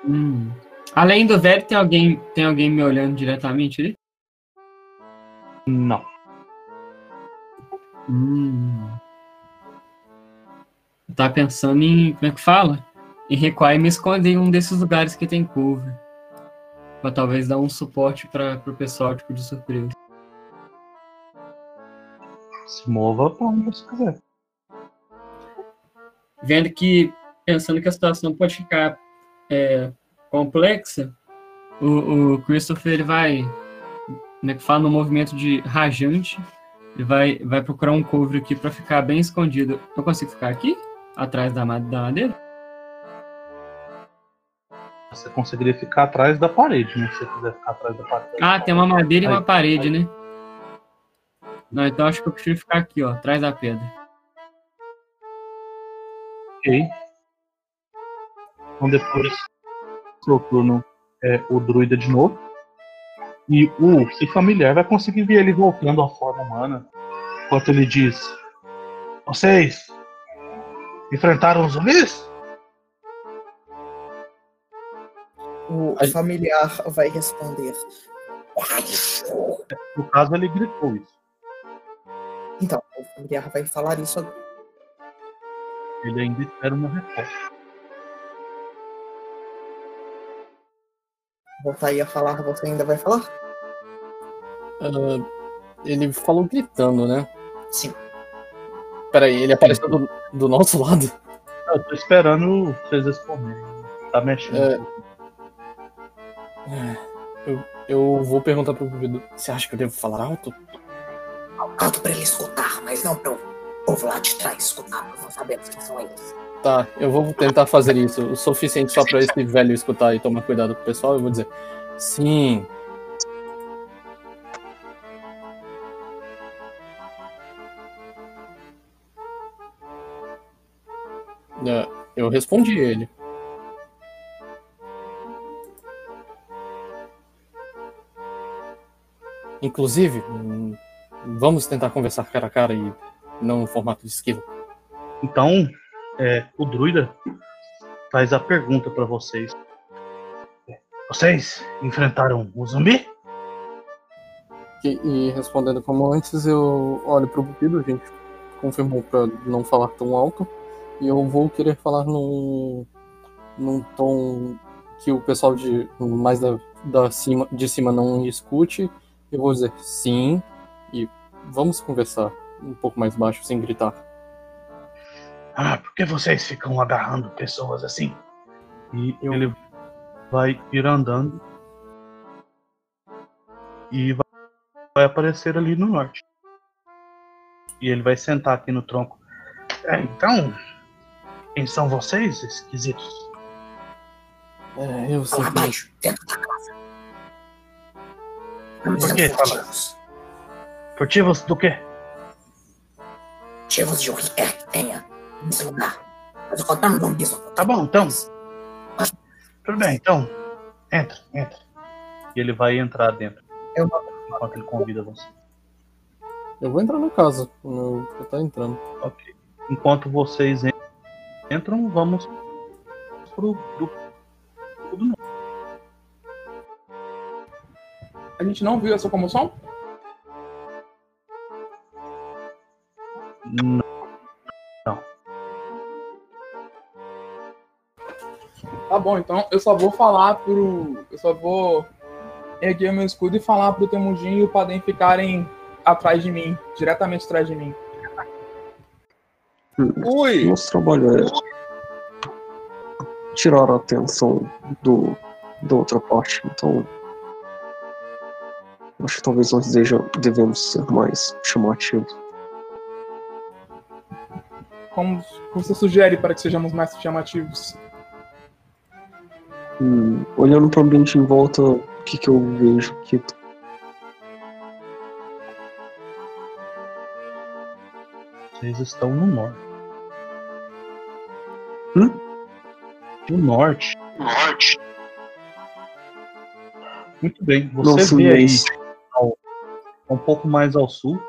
Hum. Além do velho, tem alguém, tem alguém me olhando diretamente ali? Não. Hum. Tá pensando em. Como é que fala? Em recuar e me esconder em um desses lugares que tem cover. Pra talvez dar um suporte para pro pessoal, tipo, de surpresa. Se mova pra onde você quiser. Vendo que. Pensando que a situação pode ficar é, complexa, o, o Christopher ele vai. Como é que fala? No movimento de rajante. Ele vai, vai procurar um cover aqui pra ficar bem escondido. Eu consigo ficar aqui? Atrás da, da madeira? Você conseguiria ficar atrás da parede, né? Se você quiser ficar atrás da parede. Ah, tem uma madeira e uma parede, né? Não, então acho que eu prefiro ficar aqui, ó, atrás da pedra. Ok. Então depois, seu turno é o druida de novo. E o seu familiar vai conseguir ver ele voltando à forma humana. Enquanto ele diz: Vocês enfrentaram os zumbis? O familiar vai responder. No caso, ele gritou isso. Então, o familiar vai falar isso agora. Ele ainda espera uma resposta. Voltar aí a falar, você ainda vai falar? Ah, ele falou gritando, né? Sim. Peraí, ele apareceu do, do nosso lado? Eu tô esperando vocês responderem. Tá mexendo. É. Eu, eu vou perguntar pro Guido. Você acha que eu devo falar alto? Alto pra ele escutar, mas não pro povo lá de trás escutar, nós não sabemos quem são eles. Tá, eu vou tentar fazer isso. O suficiente só pra esse velho escutar e tomar cuidado com o pessoal. Eu vou dizer: Sim. É, Eu respondi ele. Inclusive, hum, vamos tentar conversar cara a cara e não no formato de esquiva. Então, é, o druida faz a pergunta pra vocês. Vocês enfrentaram o zumbi? E, e respondendo como antes, eu olho pro Bupido, a gente confirmou pra não falar tão alto. E eu vou querer falar num, num tom que o pessoal de mais da, da cima, de cima não escute. Eu vou dizer sim, vamos conversar um pouco mais baixo, sem gritar. Ah, por que vocês ficam agarrando pessoas assim? E ele vai ir andando e vai- vai aparecer ali no norte. E ele vai sentar aqui no tronco. É, então, quem são vocês, esquisitos? É, eu Fala baixo, dentro da casa. Por quê? Fala. Furtivos. Do quê? Furtivos de o que quer que tenha nesse lugar. Nós encontramos um bicho. Tá bom, então. Tudo bem, então. Entra, entra. E ele vai entrar dentro. Eu- Enquanto ele convida você. Eu vou entrar na casa. Eu vou estar entrando. Ok. Enquanto vocês en- entram, vamos pro do. A gente não viu essa comoção? Não. Tá bom, então eu só vou falar pro. Eu só vou erguer meu escudo e falar pro Temujin e o Padem ficarem atrás de mim, diretamente atrás de mim. Ui! Nosso trabalho é tirar a atenção do, da outra parte. Então, acho que talvez nós deja, devemos ser mais chamativos. Como você sugere para que sejamos mais chamativos? Hum, olhando para o ambiente em volta, o que, que eu vejo? Que Vocês estão no norte. Hum? No norte. norte. Muito bem. Você sim, vê aí ao- um pouco mais ao sul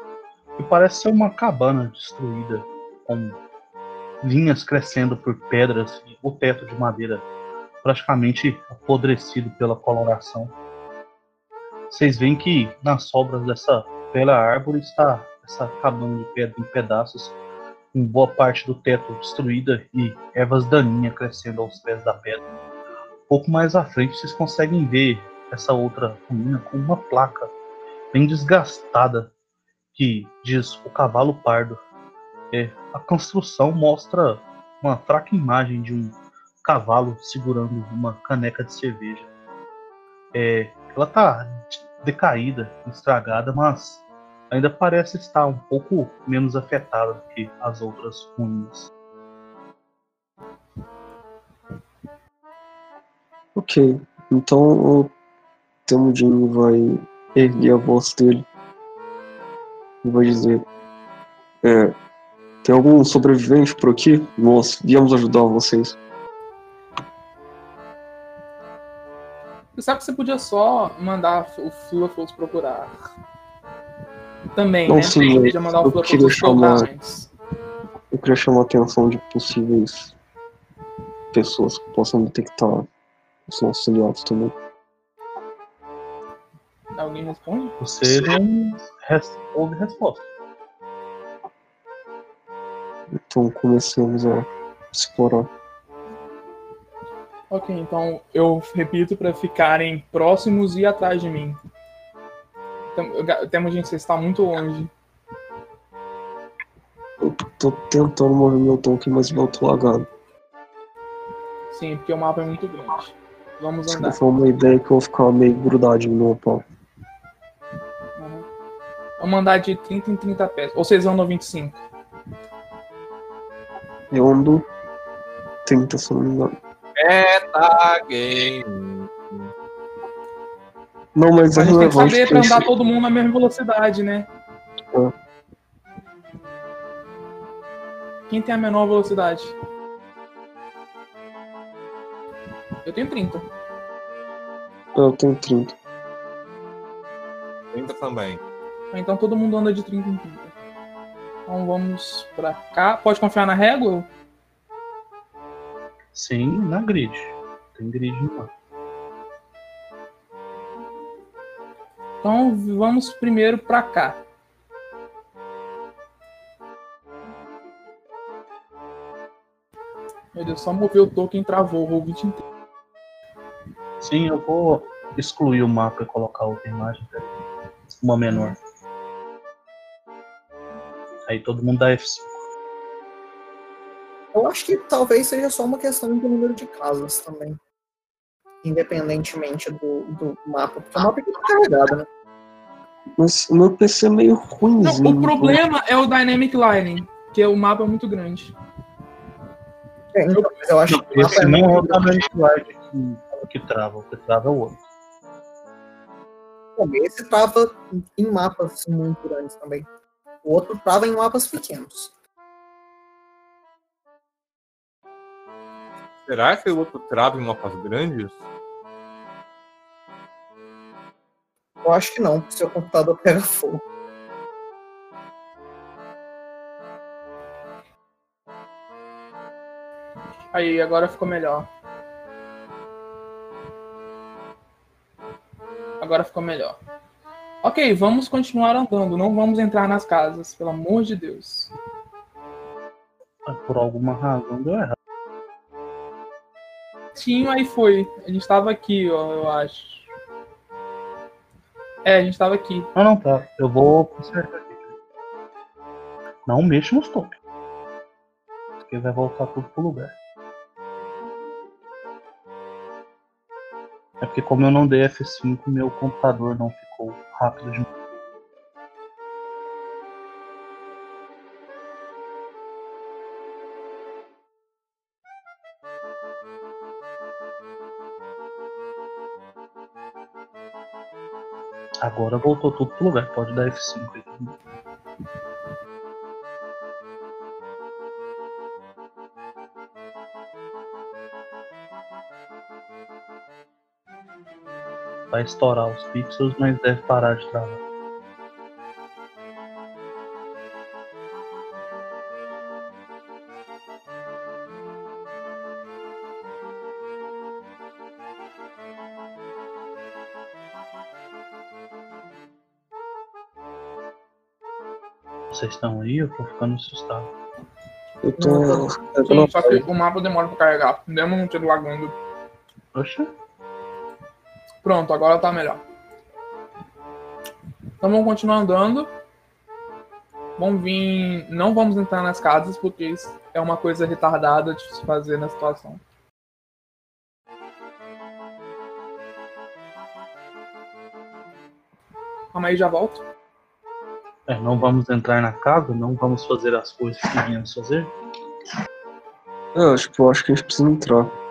que parece ser uma cabana destruída com linhas crescendo por pedras e o teto de madeira praticamente apodrecido pela coloração. Vocês veem que nas sobras dessa velha árvore está essa cabana de pedra em pedaços, com boa parte do teto destruída e ervas daninhas crescendo aos pés da pedra. Pouco mais à frente vocês conseguem ver essa outra ruína com uma placa bem desgastada que diz o cavalo pardo. É, a construção mostra uma fraca imagem de um cavalo segurando uma caneca de cerveja. É, ela tá decaída, estragada, mas ainda parece estar um pouco menos afetada do que as outras ruínas. Ok, então o Temudinho vai erguer a voz dele e vai dizer: é, Tem algum sobrevivente por aqui? Nós viemos ajudar vocês. Você sabe que você podia só mandar o Fluffles procurar. Também, Não, né? sim, Você podia mandar o queria procurar chamar- antes. Eu queria chamar a atenção de possíveis pessoas que possam detectar os nossos aliados também. Alguém responde? Você não res- ouve resposta. Então comecemos a explorar. Ok, então eu repito para ficarem próximos e atrás de mim. Temos gente, você está muito longe. Tô tentando mover meu token, mas meu tô lagado. Sim, porque o mapa é muito grande. Vamos Se andar. for uma ideia que eu vou ficar meio grudadinho no pau. Vamos andar de 30 em 30 pés. Ou vocês andam 25? Eu ando 30, se não me engano. Meta game. Não, mas é Mas a gente tem que saber pra andar todo mundo na mesma velocidade, né? É. Quem tem a menor velocidade? Eu tenho 30. eu tenho 30. 30 também. Então todo mundo anda de 30 em 30. Então vamos pra cá. Pode confiar na régua? Sim, na grid. Tem grid lá. Então vamos primeiro pra cá. Meu Deus, só mover o token travou o roll 20 inteiro. Sim, eu vou excluir o mapa e colocar outra imagem. Uma menor. Aí todo mundo dá F5. Eu acho que talvez seja só uma questão do número de casas também. Independentemente do, do mapa. Porque o mapa tá carregado, né? Mas o meu PC é meio Não, ruimzinho. o problema é o Dynamic Lining, que o mapa é muito grande. É, então, eu acho que Esse é não é o. Dynamic Light que, que trava, o que trava é o outro. Bom, Esse trava em mapas muito grandes também. O outro trava em mapas pequenos. Será que o outro trava em mapas grandes? Eu acho que não, porque seu computador pega fogo. Aí, agora ficou melhor. Agora ficou melhor. Ok, vamos continuar andando. Não vamos entrar nas casas, pelo amor de Deus. Por alguma razão deu errado. Tinho, aí foi. A gente tava aqui, ó, eu acho. É, a gente tava aqui. Não, não, tá. Eu vou consertar aqui. Não mexa nos tokens. Porque vai voltar tudo pro lugar. É porque como eu não dei F5, meu computador não ficou rápido demais. Agora voltou tudo pro lugar. Pode dar F5 aí. Vai estourar os pixels, mas deve parar de travar. Vocês estão aí? Eu tô ficando assustado. Eu tô. Eu tô Sim, só que o mapa demora pra carregar. Demos um tiro lagando. Oxa, Pronto, agora tá melhor. Então vamos continuar andando. Vamos vir. Não vamos entrar nas casas, porque isso é uma coisa retardada de se fazer na situação. Calma aí, já volto. é, não vamos entrar na casa, não vamos fazer as coisas que viemos fazer. Eu acho que eu acho que a gente precisa entrar.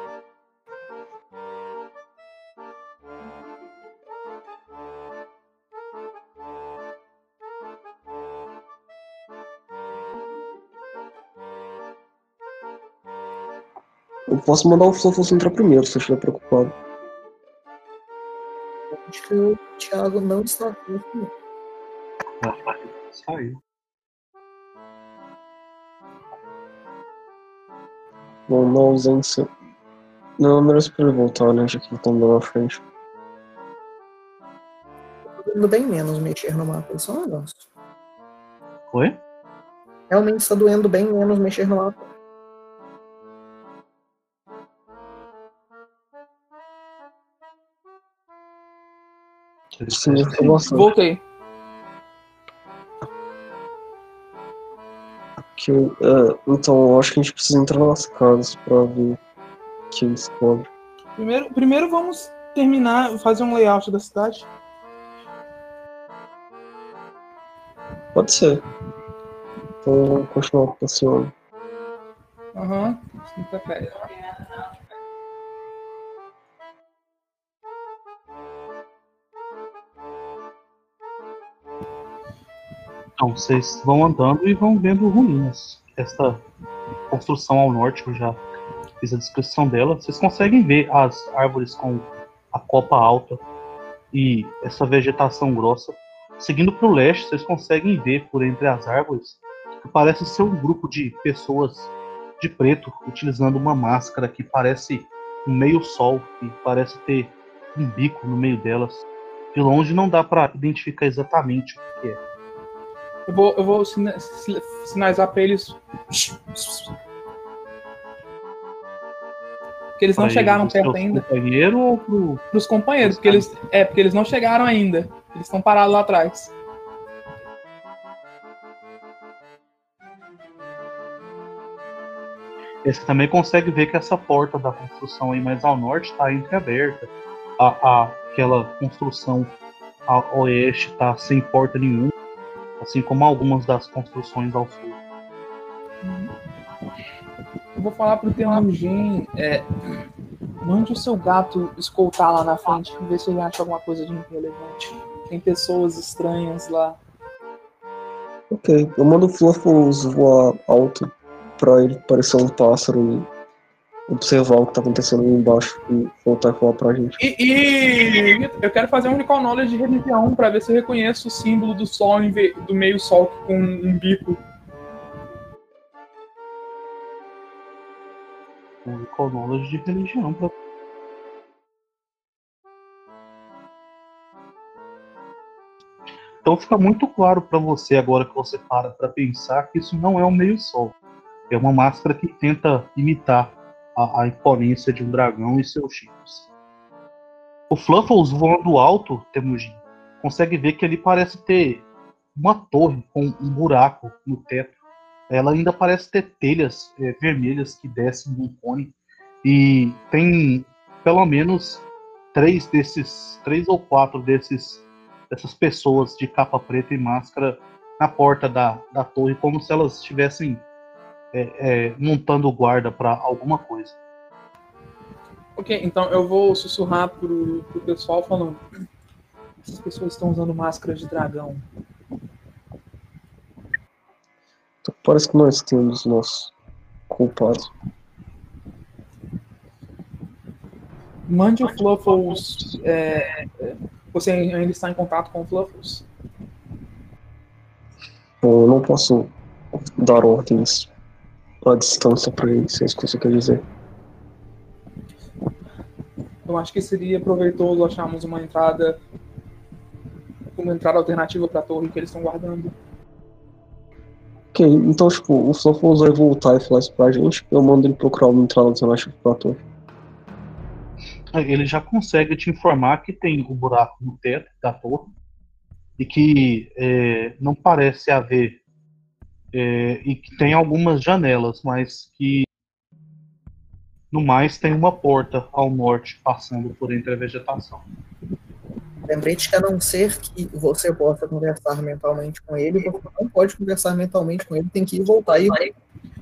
Posso mandar o Flofos entrar primeiro, se você estiver preocupado. Acho que o Thiago não está aqui. Saiu. Bom, na ausência. Não, melhor esperar ele voltar, né? Já que ele tá andando na frente. Tô doendo bem menos mexer no mapa. Isso é um negócio. Oi? Realmente está doendo bem menos mexer no mapa. Sim. Voltei. Que, é, então, eu acho que a gente precisa entrar nas casas pra ver quem descobre. Primeiro, primeiro vamos terminar, fazer um layout da cidade. Pode ser. Então vamos continuar passeando. Aham. Sinta Então, vocês vão andando e vão vendo ruínas. Esta construção ao norte, eu já fiz a descrição dela. Vocês conseguem ver as árvores com a copa alta e essa vegetação grossa. Seguindo para o leste, vocês conseguem ver por entre as árvores que parece ser um grupo de pessoas de preto utilizando uma máscara que parece um meio sol e parece ter um bico no meio delas. De longe não dá para identificar exatamente o que é. Eu vou, eu vou sina sinalizar pra eles. Porque eles não pra chegaram eles, perto ainda. Companheiro ou pro... Pros companheiros, porque eles. É, porque eles não chegaram ainda. Eles estão parados lá atrás. Você também consegue ver que essa porta da construção aí mais ao norte está entreaberta. A, a, aquela construção a oeste está sem porta nenhuma assim como algumas das construções ao sul. Eu vou falar pro Temujin, é, mande o seu gato escoltar lá na frente e ver se ele acha alguma coisa de relevante. Tem pessoas estranhas lá. Ok, eu mando o Fluffles voar alto pra ele parecer um pássaro e observar o que tá acontecendo ali embaixo e voltar e falar pra gente. E, e eu quero fazer um recall knowledge de religião pra ver se eu reconheço o símbolo do sol do meio sol com um bico. Um knowledge de religião. Pra... Então fica muito claro para você agora que você para para pensar que isso não é um meio sol. É uma máscara que tenta imitar a, a imponência de um dragão e seus chifres. O Fluffles voando alto, Temujin, consegue ver que ele parece ter uma torre com um buraco no teto. Ela ainda parece ter telhas eh, vermelhas que descem num cone e tem pelo menos três desses, três ou quatro desses dessas pessoas de capa preta e máscara na porta da, da torre, como se elas estivessem é, é, montando guarda para alguma coisa. Ok, então eu vou sussurrar pro, pro pessoal falando. Essas pessoas estão usando máscaras de dragão. Então, parece que nós temos nossos culpados. Mande o Fluffles. é, é, você ainda está em contato com o Fluffles? Bom, eu não posso dar ordens à distância pra ele, se é isso que você quer dizer. Eu acho que seria proveitoso acharmos uma entrada. Uma entrada alternativa para a torre que eles estão guardando. Ok, então, tipo, o Fluffles vai voltar e falar isso pra gente, eu mando ele procurar uma entrada alternativa pra torre. Ele já consegue te informar que tem um buraco no teto da torre e que é, não parece haver é, e que tem algumas janelas, mas que no mais tem uma porta ao norte passando por entre a vegetação. Lembrete que a não ser que você possa conversar mentalmente com ele, você não pode conversar mentalmente com ele, tem que ir voltar e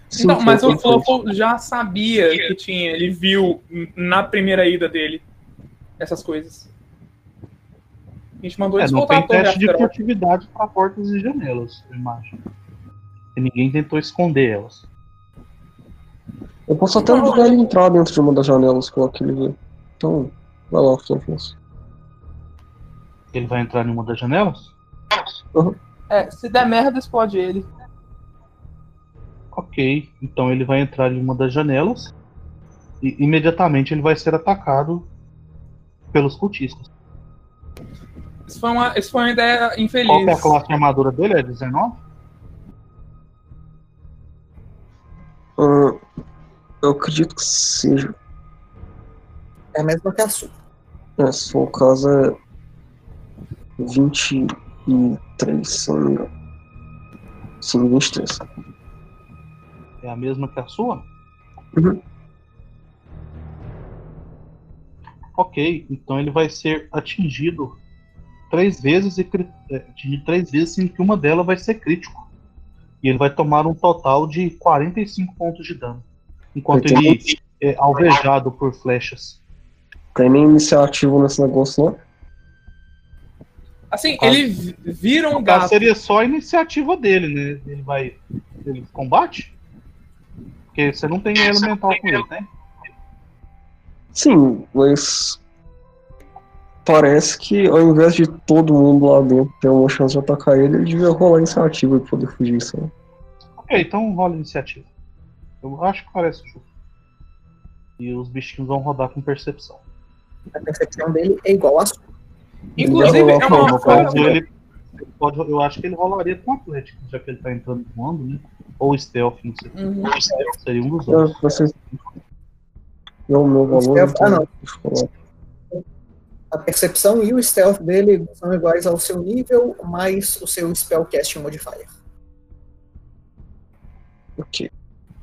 Sim, Então, mas o. Fluffle já sabia que tinha. Ele viu na primeira ida dele essas coisas. A gente mandou É, eles não voltar tem a torre teste de furtividade para portas e janelas, eu imagino. E ninguém tentou esconder elas. Eu posso até ajudar ele a entrar dentro de uma das janelas com aquele. Então, vai lá, Fluffles. Ele vai entrar em uma das janelas? É, se der merda, explode ele. Ok, então ele vai entrar em uma das janelas e imediatamente ele vai ser atacado pelos cultistas. Isso foi uma, isso foi uma ideia infeliz. Qual que é a classe de armadura dele? É 19? Ah, eu acredito que seja. é a mesma que a sua. É, for o caso, é 23, se não me engano. Sim, 23. É a mesma que a sua? Uhum. Ok, então ele vai ser atingido três vezes e é, atingido três vezes, sendo que uma delas vai ser crítico. E ele vai tomar um total de 45 pontos de dano. Enquanto ele é alvejado por flechas. Tem nem iniciativa nesse negócio, não? Assim, caso- ele vi- vira um gato. seria só a iniciativa dele, né? Ele vai. Ele combate? Porque você não tem elemental com ele, né? Sim, mas. Parece que ao invés de todo mundo lá dentro ter uma chance de atacar ele, ele devia rolar iniciativa e poder fugir, sabe? Ok, então rola a iniciativa. Eu acho que parece justo. E os bichinhos vão rodar com percepção. A percepção dele é igual à sua. Inclusive, Ele é uma ele pode, eu acho que ele rolaria com Atlético, já que ele tá entrando voando, né? Ou Stealth, não sei. Uhum. Seria um dos dois. É, vocês. O meu valor. Stealth- então ah, não. A percepção e o stealth dele são iguais ao seu nível, mais o seu spellcasting modifier. Ok.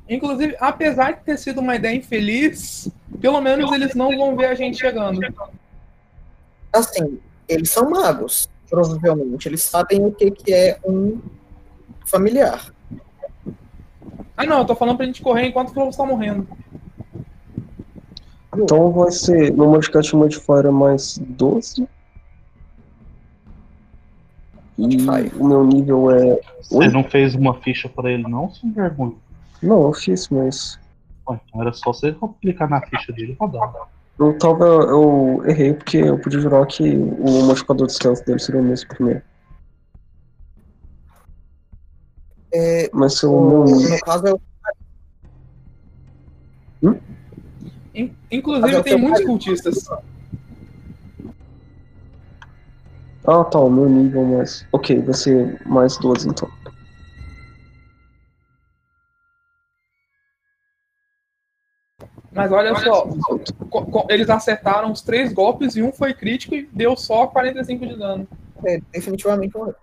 Inclusive, apesar de ter sido uma ideia infeliz, pelo menos eles não vão ver a gente chegando. Assim, eles são magos, provavelmente. Eles sabem o que, que é um familiar. Ah, não, eu tô falando pra gente correr enquanto o Flávio tá morrendo. Então vai ser. No Modification Modifier é mais 12. E o meu nível é. Você não fez uma ficha pra ele, não, sem vergonha? Não, eu fiz, mas. Então era só você clicar na ficha dele e rodar. Eu tava. Eu errei porque eu podia jurar que o modificador de stealth dele seria o mesmo primeiro. É, Mas se meu. no caso, é o In- Mas Inclusive, eu tem tenho muitos cultistas. Ah tá, o meu nível mais. Ok, vai ser mais 12 então. Mas olha só, eles acertaram os três golpes e um foi crítico e deu só 45 de dano. é definitivamente um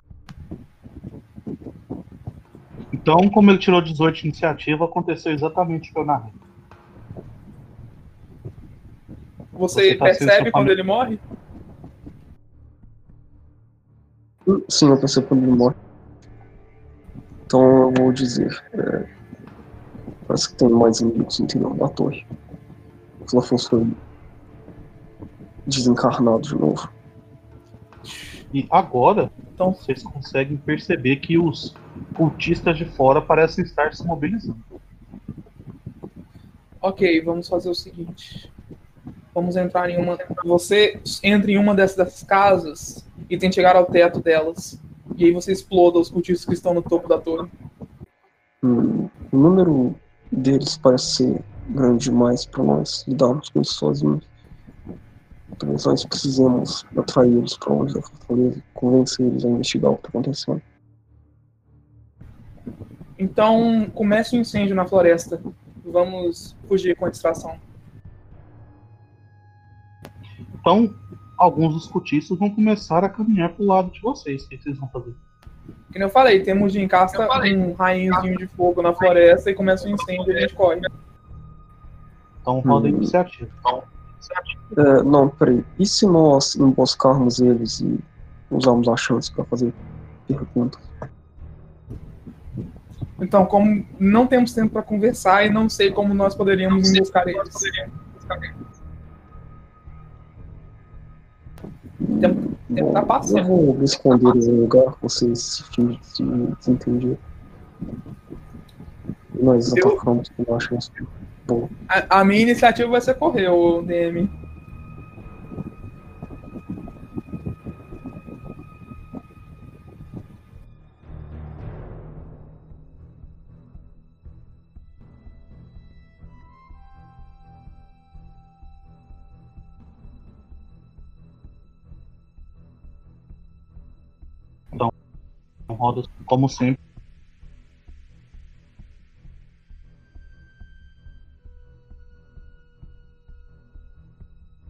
Então, como ele tirou 18 de iniciativa, aconteceu exatamente o que eu narrei. Você, Você tá percebe quando ele morre? Sim, eu pensei quando ele morre. Então eu vou dizer. é, Parece que tem mais inimigos no interior da torre. Os Lafons foi desencarnado de novo. E agora, Então- vocês conseguem perceber que os cultistas de fora parecem estar se mobilizando. Ok, vamos fazer o seguinte. Vamos entrar em uma. Você entra em uma dessas, casas e tenta chegar ao teto delas. E aí você exploda os cultistas que estão no topo da torre. Hum, o número deles parece ser grande demais para nós lidarmos com isso sozinhos. Talvez nós precisemos atrair eles para longe da fortaleza, convencer eles a investigar o que está acontecendo. Então, comece o incêndio na floresta. Vamos fugir com a distração. Então, alguns dos cultistas vão começar a caminhar pro lado de vocês. O que vocês vão fazer? Que nem eu falei, temos de encasta um rainhozinho de fogo na floresta e começa o incêndio e a gente corre. Então, roda a Hum. iniciativa. É, não, peraí. E se nós emboscarmos eles e usarmos a chance para fazer perguntas? Então, como não temos tempo para conversar e não sei como nós poderíamos emboscar eles. Tempo, tempo tá Bom, eu passando. vou esconder em um lugar, vocês se fingem de desentender. E nós Eu- atacamos com. Bom, A, a minha iniciativa vai ser correr, o DM. Roda como sempre.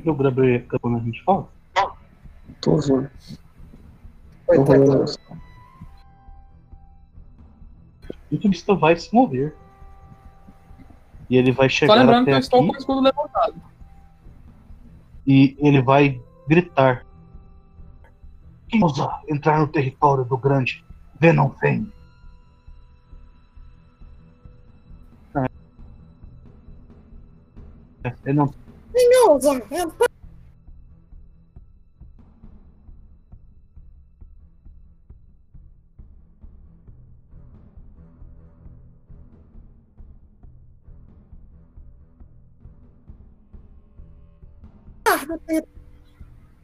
O Gabriel, quando a gente fala, tô ouvindo. Tô rolando. o turista vai se mover. E ele vai Só chegar lembrando que até eu estou aqui com o escudo levantado. e ele vai gritar. Quem ousa entrar no território do grande Venom Fang? Ele não Senhor, entra.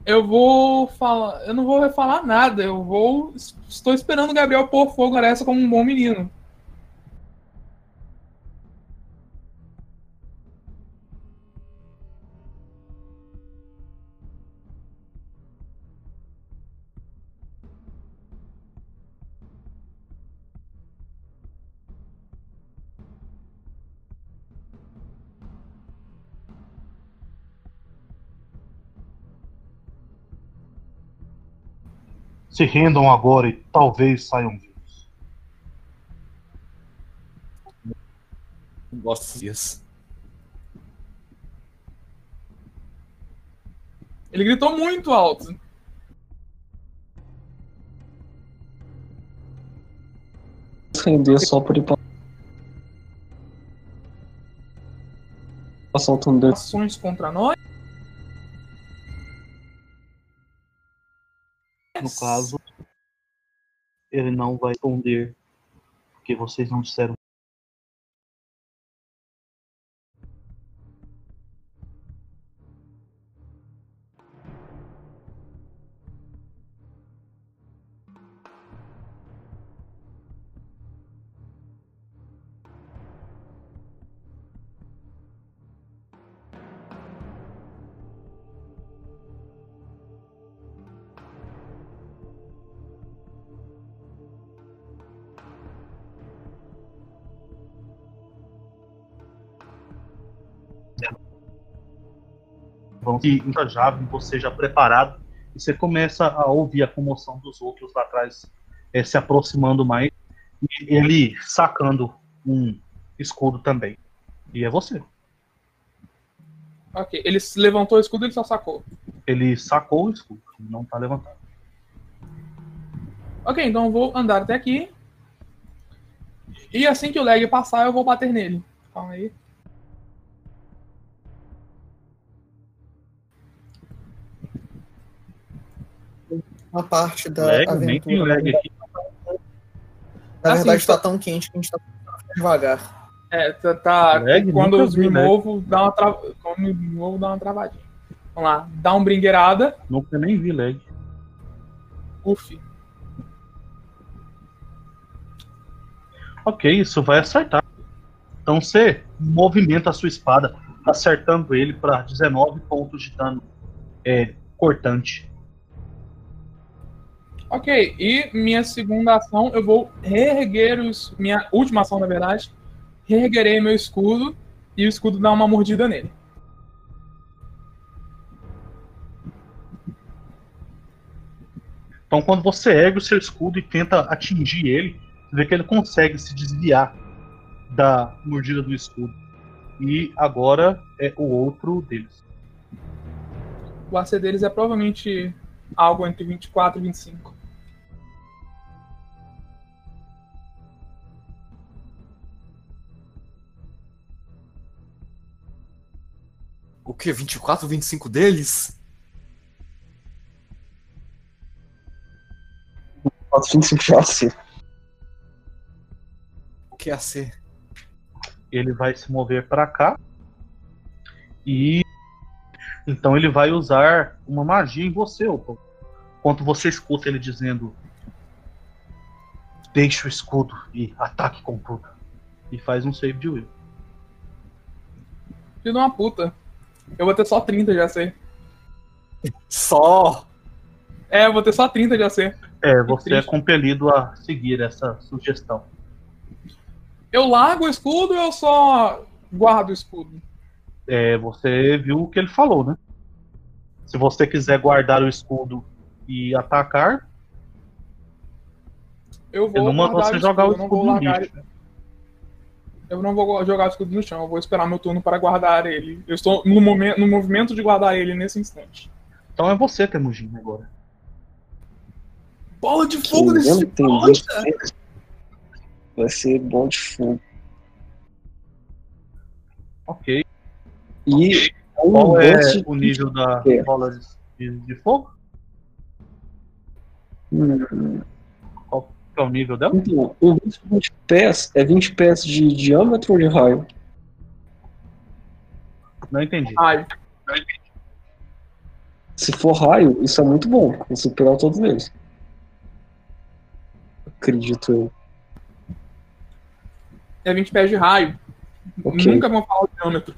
Eu vou falar. Eu não vou falar nada. Eu vou. Estou esperando o Gabriel pôr fogo nessa como um bom menino. Se rendam agora e talvez saiam vivos. gosto disso. Ele gritou muito alto. render só por ir pra... Passar o Thunder. Ações contra nós. No caso, ele não vai responder porque vocês não disseram. Se engajar, você já preparado, e você começa a ouvir a comoção dos outros lá atrás eh, se aproximando mais, e ele sacando um escudo também. E é você. Ok, ele se levantou o escudo e ele só sacou. Ele sacou o escudo, não tá levantado. Ok, então eu vou andar até aqui. E assim que o lag passar, eu vou bater nele. Calma aí. Uma parte da Lag, nem tem aventura. lag aqui. Na Assim, verdade, tá só- tão quente que a gente tá ficando devagar. É, tá. tá- Lag? quando vi me movo, dá uma tra... quando me movo, dá uma travadinha. Vamos lá, dá um brinqueirada. Nunca nem vi lag. Uf. Ok, isso vai acertar. Então você movimenta a sua espada, acertando ele para 19 pontos de dano é, cortante. Ok, e minha segunda ação, eu vou reerguer os. Minha última ação, na verdade. Reerguerei meu escudo e o escudo dá uma mordida nele. Então quando você ergue o seu escudo e tenta atingir ele, você vê que ele consegue se desviar da mordida do escudo. E agora é o outro deles. O AC deles é provavelmente algo entre 24 e 25. O que? 24, 25 deles? 425 já assim. O que é AC? Ele vai se mover para cá. E então ele vai usar uma magia em você, Opal. Enquanto você escuta ele dizendo: Deixe o escudo e ataque com tudo. E faz um save de will. Filho de uma puta. Eu vou ter só 30 de AC. Só! É, eu vou ter só 30 de AC. É, você é compelido a seguir essa sugestão. Eu largo o escudo ou eu só guardo o escudo? É, você viu o que ele falou, né? Se você quiser guardar o escudo e atacar, Eu vou numa guardar você o jogar o escudo, não no lixo. Eu não vou jogar o escudo no chão, eu vou esperar meu turno para guardar ele. Eu estou no, momento, no movimento de guardar ele nesse instante. Então é você, Temujin, agora. Bola de fogo não desse vai ser bom de fogo. Ok. E um Qual é o nível da É. bola de, de fogo? Hum, é o nível dela? Então, um de 20 pés é 20 pés de diâmetro ou de raio? Não entendi. Ai, Se for raio, isso é muito bom. Você pegar todos eles. Acredito eu. é 20 pés de raio. Ok. Nunca vão falar o diâmetro.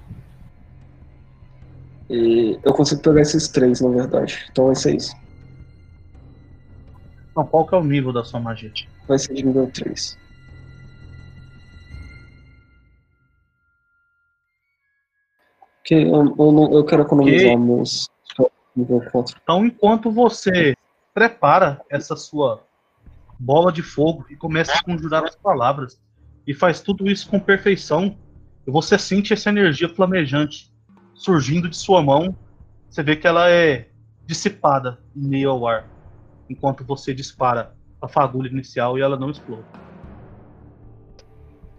E eu consigo pegar esses três, na verdade. Então vai ser isso. Não, qual que é o nível da sua magia? Vai ser de nível 3. Ok, eu, eu, eu quero economizar Ok. meus nível 4. Então, enquanto você prepara essa sua bola de fogo e começa a conjurar as palavras e faz tudo isso com perfeição, E você sente essa energia flamejante surgindo de sua mão. Você vê que ela é dissipada em meio ao ar, enquanto você dispara a fagulha inicial e ela não explode.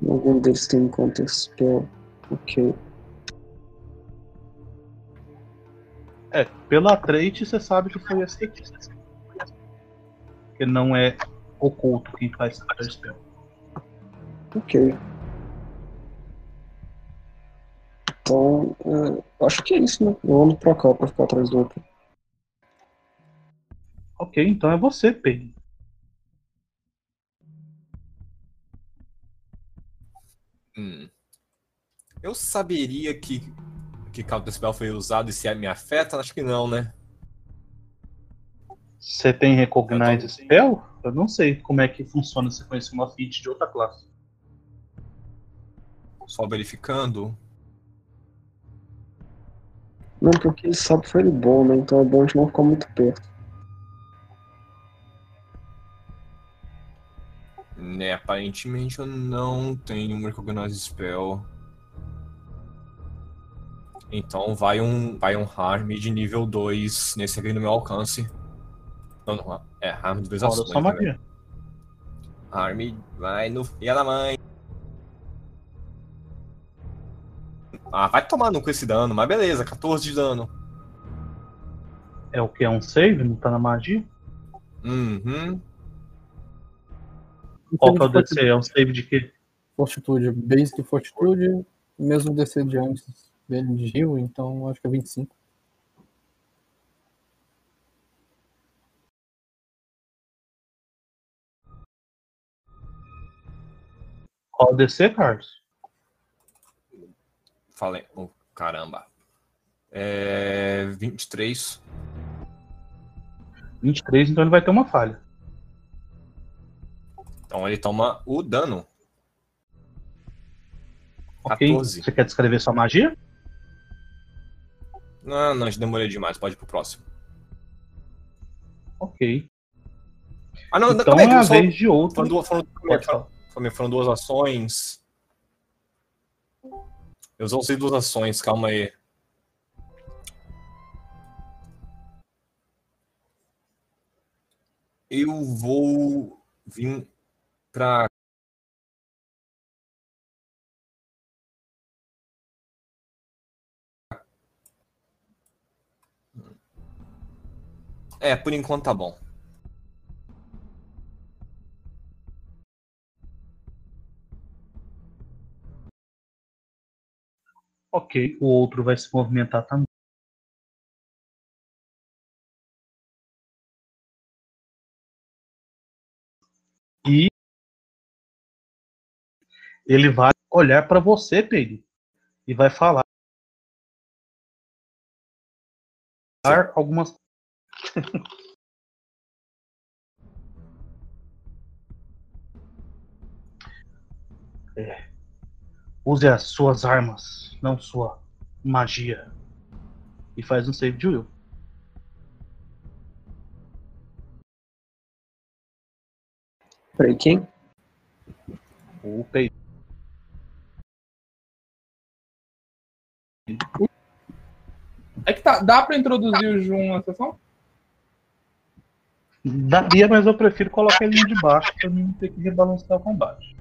Algum deles tem counter spell. Ok. É, pela trait você sabe que foi esse aqui. Porque não é oculto quem faz counter spell. Ok. Então, é, acho que é isso, né? Eu ando pra cá pra ficar atrás do outro. Ok, então é você, Penny. Hum. Eu saberia que que Counter Spell foi usado e se me afeta? Acho que não, né? Você tem Recognize Spell? Eu não sei como é que funciona se conhecer uma feat de outra classe. Só verificando. Não, porque ele sabe Fireball, né? Então é bom a gente não ficar muito perto. Né, aparentemente eu não tenho um Recognize Spell. Então vai um, vai um Harm de nível 2 nesse aqui no meu alcance. Não, não, é Harm de 2 Fora ações. sua né? magia. Harm vai no Filha da mãe. Ah, vai tomar no com esse dano, mas beleza, 14 de dano. É o que? É um save? Não tá na magia? Uhum. Qual que é o DC? É um save de quê? Fortitude, Basic Fortitude, mesmo DC de antes dele de Rio, então acho que é 25. Qual o DC, Carlos? Falei. Oh, caramba. É. 23. 23, então ele vai ter uma falha. Então ele toma o dano. Ok? 14. Você quer descrever sua magia? Não, não, já demorei demais. Pode ir pro próximo. Ok. Ah, não, então aí, é a só- vez de outro. Foram duas, foram, foram, foram duas ações. Eu usei duas ações, calma aí. Eu vou vir pra. É, por enquanto tá bom. Ok, o outro vai se movimentar também. Ele vai olhar para você, Pedro, e vai falar algumas É. Use as suas armas, não sua magia. E faz um save de will. Peraí, quem? O Pedro. É que tá, dá pra introduzir o Jun na sessão? Daria, mas eu prefiro colocar ele de baixo pra mim não ter que rebalancear o combate.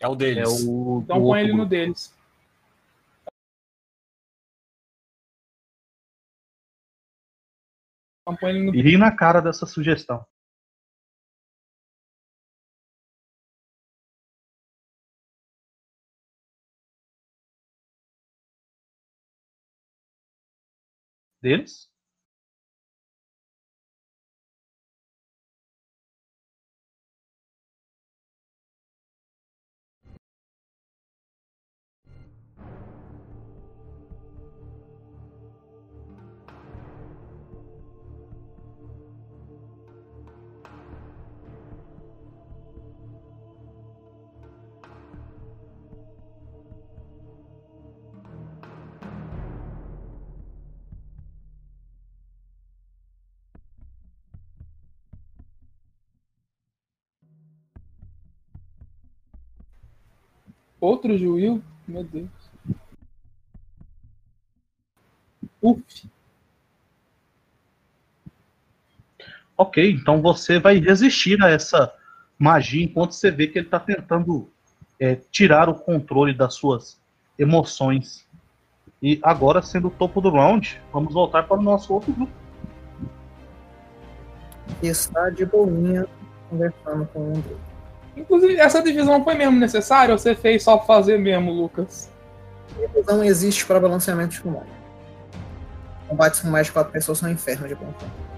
É o deles. É o. Então do põe ele no deles. Então põe ele no E ri na cara dessa sugestão. Deles? Outro Juil? Meu Deus. Uf. Ok, então você vai resistir a essa magia enquanto você vê que ele está tentando é, tirar o controle das suas emoções. E agora, sendo o topo do round, vamos voltar para o nosso outro grupo. Está de boinha conversando com um grupo. Inclusive, essa divisão foi mesmo necessária ou você fez só pra fazer mesmo, Lucas? Não existe para balanceamento de comando. Combates com mais de quatro pessoas são inferno de confronto.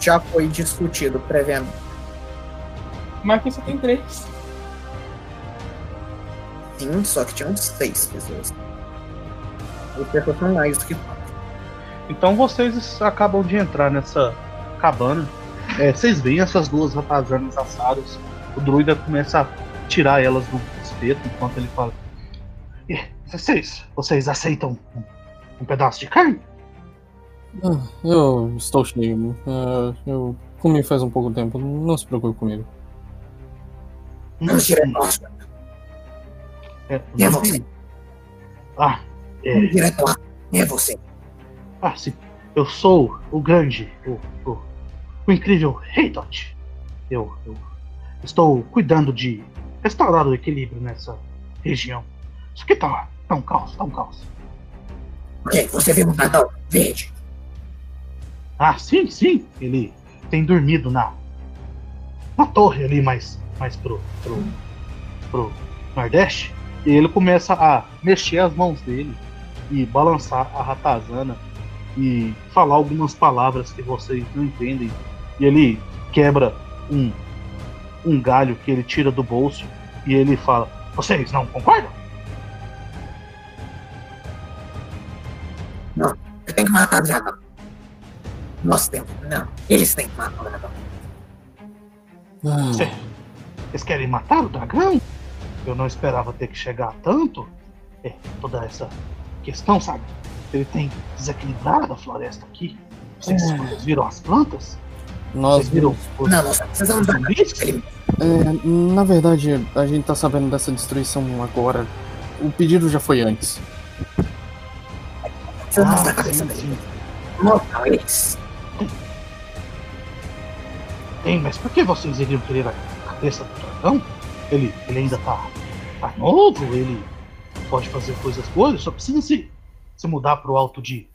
Já foi discutido previamente. Mas aqui só tem três. Sim, só que tinham seis pessoas. Os pessoas são mais do que quatro. Então vocês acabam de entrar nessa cabana. É, vocês veem essas duas ratazanas assadas. O druida começa a tirar elas do espeto enquanto ele fala: "E, Vocês, vocês aceitam um, um pedaço de carne? Ah, eu estou cheio. Ah, eu comi faz um pouco tempo. Não se preocupe comigo. Direto ao assunto. É, E é não você? Ah, é, Vamos direto lá. E é você. ah, sim. Eu sou o grande, o, o, o incrível Rei Dot. Eu, eu estou cuidando de restaurar o equilíbrio nessa região. Isso aqui tá, tá um caos, tá um caos. Ok, você viu um dragão verde. Ah, sim, sim. Ele tem dormido na, na torre ali mais, mais pro, pro, pro Nordeste. E ele começa a mexer as mãos dele e balançar a ratazana e falar algumas palavras que vocês não entendem. E ele quebra um, um galho que ele tira do bolso e ele fala: Vocês não concordam? Você tem que matar o dragão. Nós temos. Não. Eles têm que matar o dragão. Cê- Vocês querem matar o dragão? Eu não esperava ter que chegar a tanto. É, toda essa questão, sabe? Ele tem desequilibrado a floresta aqui. Vocês, É. vocês viram as plantas? Nós Vocês viram os, Não, nós precisamos os da É, na verdade, a gente tá sabendo dessa destruição agora. O pedido já foi antes. Precisamos da Ah, cabeça sim, dele. eles. Tem, mas por que vocês iriam querer a cabeça do dragão? Ele, ele ainda tá, tá novo, ele pode fazer coisas boas, só precisa se, se mudar pro alto de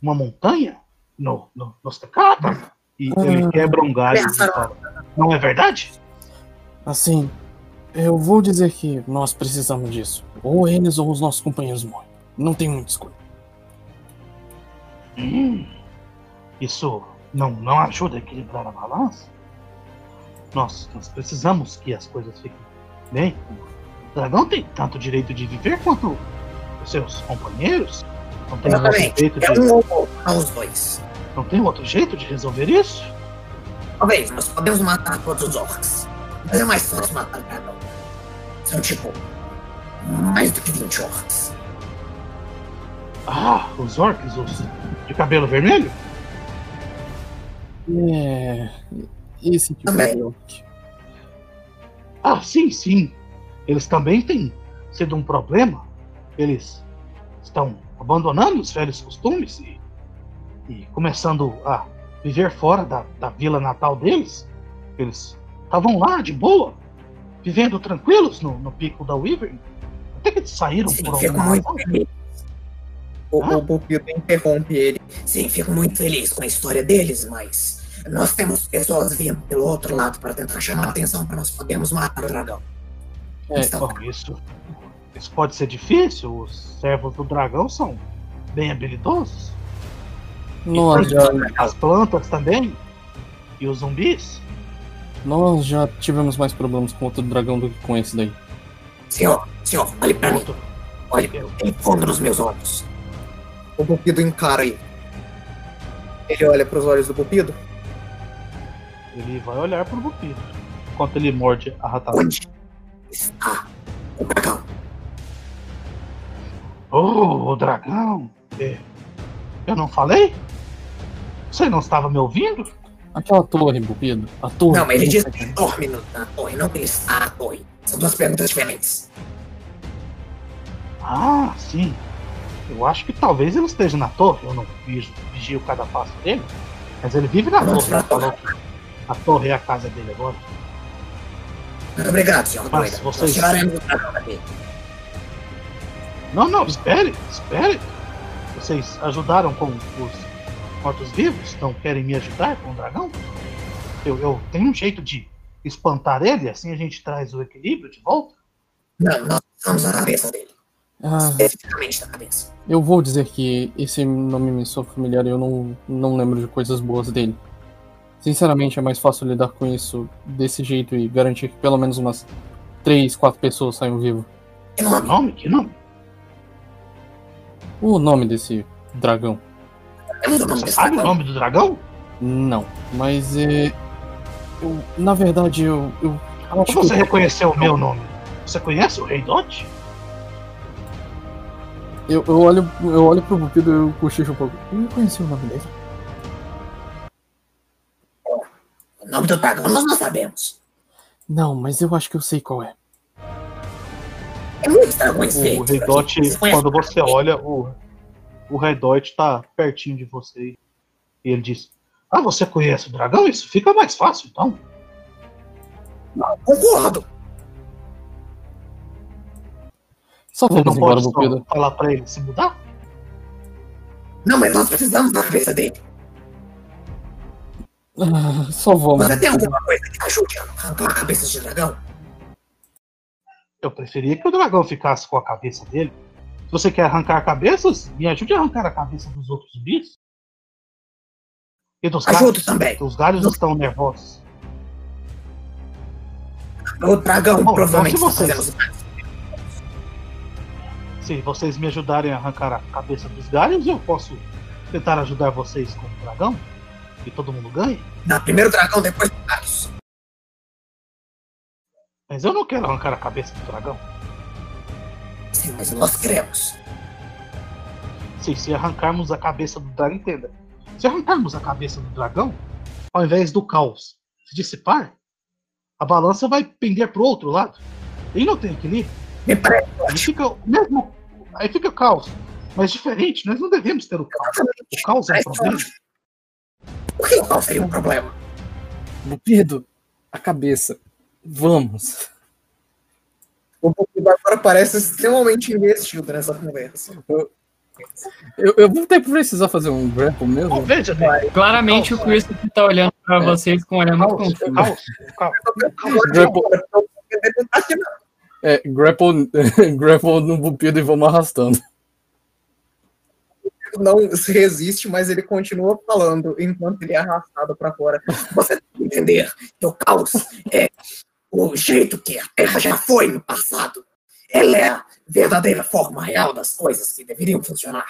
uma montanha no, no, nos Tecata. E ele Ah. quebra um galho e não é verdade? Assim, eu vou dizer que nós precisamos disso. Ou eles ou os nossos companheiros morrem. Não tem muita escolha. Hum, isso não, não ajuda a equilibrar a balança? Nós, nós precisamos que as coisas fiquem bem. O dragão tem tanto direito de viver quanto os seus companheiros. Não tem Exatamente. jeito É de, um ou outro, não os dois. Não tem outro jeito de resolver isso? Talvez nós podemos matar todos os orcs. Mas é mais fácil matar o dragão. São tipo. Mais do que 20 orcs. Ah, os orcs, os de cabelo vermelho? É. Esse tipo Também. de orc. Ah, sim, sim. Eles também têm sido um problema. Eles estão abandonando os velhos costumes e, e começando a viver fora da, da vila natal deles. Eles estavam lá de boa, vivendo tranquilos no, no pico da Wyvern. Até que eles saíram Sim, por fico alguma muito razão. feliz. O, Ah. o Pupilo interrompe ele. Sim, fico muito feliz com a história deles, mas nós temos pessoas vindo pelo outro lado para tentar chamar a atenção para nós podermos matar o dragão. É, Então, Bom, isso, isso pode ser difícil. Os servos do dragão são bem habilidosos. Nós já, As plantas também. E os zumbis. nós já tivemos mais problemas com outro dragão do que com esse daí. senhor, senhor, olhe para mim. Olhe, tem fogo nos meus olhos. O Pupido encara ele. Ele olha para os olhos do Pupido. Ele vai olhar pro Bupido. Enquanto ele morde a ratazana. Onde está o dragão? Oh, o dragão! É, Eu não falei? Você não estava me ouvindo? Aquela torre, Bupido. A torre. Não, mas ele diz que dorme na torre, não que ele está na torre. São duas perguntas diferentes. Ah, sim. Eu acho que talvez ele esteja na torre. Eu não vigio, vigio cada passo dele. Mas ele vive na Vamos torre. que a torre é a casa dele agora. Muito obrigado, senhor Mas vocês- daqui. Não, não, espere, espere. Vocês ajudaram com os mortos-vivos? Não querem me ajudar com o dragão? Eu, eu tenho um jeito de espantar ele, assim a gente traz o equilíbrio de volta. Não, nós precisamos da cabeça dele. Ah, Especificamente da cabeça. eu vou dizer que esse nome me soa familiar e eu não, não lembro de coisas boas dele. Sinceramente, é mais fácil lidar com isso desse jeito e garantir que pelo menos umas 3, 4 pessoas saiam vivas. Que nome? Que nome? O nome desse dragão? Você sabe o dragão? nome do dragão? Não, mas é. Eu, na verdade, eu, eu acho Como você que. reconheceu o meu nome? Você conhece o Rei Dot? Eu, eu, olho, eu olho pro Bupido e eu cochicho um pouco. Eu não conheci o nome dele. O nome do dragão nós não sabemos. Não, mas eu acho que eu sei qual é. É muitos dragões O. Rei Dot, quando você olha, o, o Rei Dot tá pertinho de você. E ele diz: Ah, você conhece o dragão? Isso fica mais fácil, então. Concordo. Só Você vamos não embora, pode só Bupido. falar pra ele se mudar? Não, mas nós precisamos da cabeça dele. Ah, Só vamos. Você tem alguma coisa que ajude a arrancar cabeças de dragão? Eu preferia que o dragão ficasse com a cabeça dele. Você quer arrancar cabeças, me ajude a arrancar a cabeça dos outros bichos. E dos Ajudo galhos. também. Os galhos estão nervosos. O dragão Bom, provavelmente então se fazendo vocês- Se vocês me ajudarem a arrancar a cabeça dos galhos, eu posso tentar ajudar vocês com o dragão. E todo mundo ganha. Não, primeiro o dragão, depois os galhos. Mas eu não quero arrancar a cabeça do dragão. Sim, mas nós queremos. Sim, se arrancarmos a cabeça do dragão, entenda. Se arrancarmos a cabeça do dragão, ao invés do caos se dissipar, a balança vai pender pro outro lado. E não tem equilíbrio. Aí fica o mesmo. Aí fica o caos. Mas diferente, nós não devemos ter o caos. O caos é um problema. Por que qual seria o problema? Bupido, a cabeça. Vamos. O agora parece extremamente investido nessa conversa. Eu, eu vou ter que precisar fazer um grapple Oh, mesmo. veja, bem, Claramente o Christopher tá olhando pra É. vocês com um olhar muito confuso. aqui, não. é, grapple, grapple no Bupido e vamos arrastando. não se resiste, mas ele continua falando enquanto ele é arrastado pra fora. Você tem que entender que o caos é o jeito que a Terra já foi no passado. Ela é a verdadeira forma real das coisas que deveriam funcionar.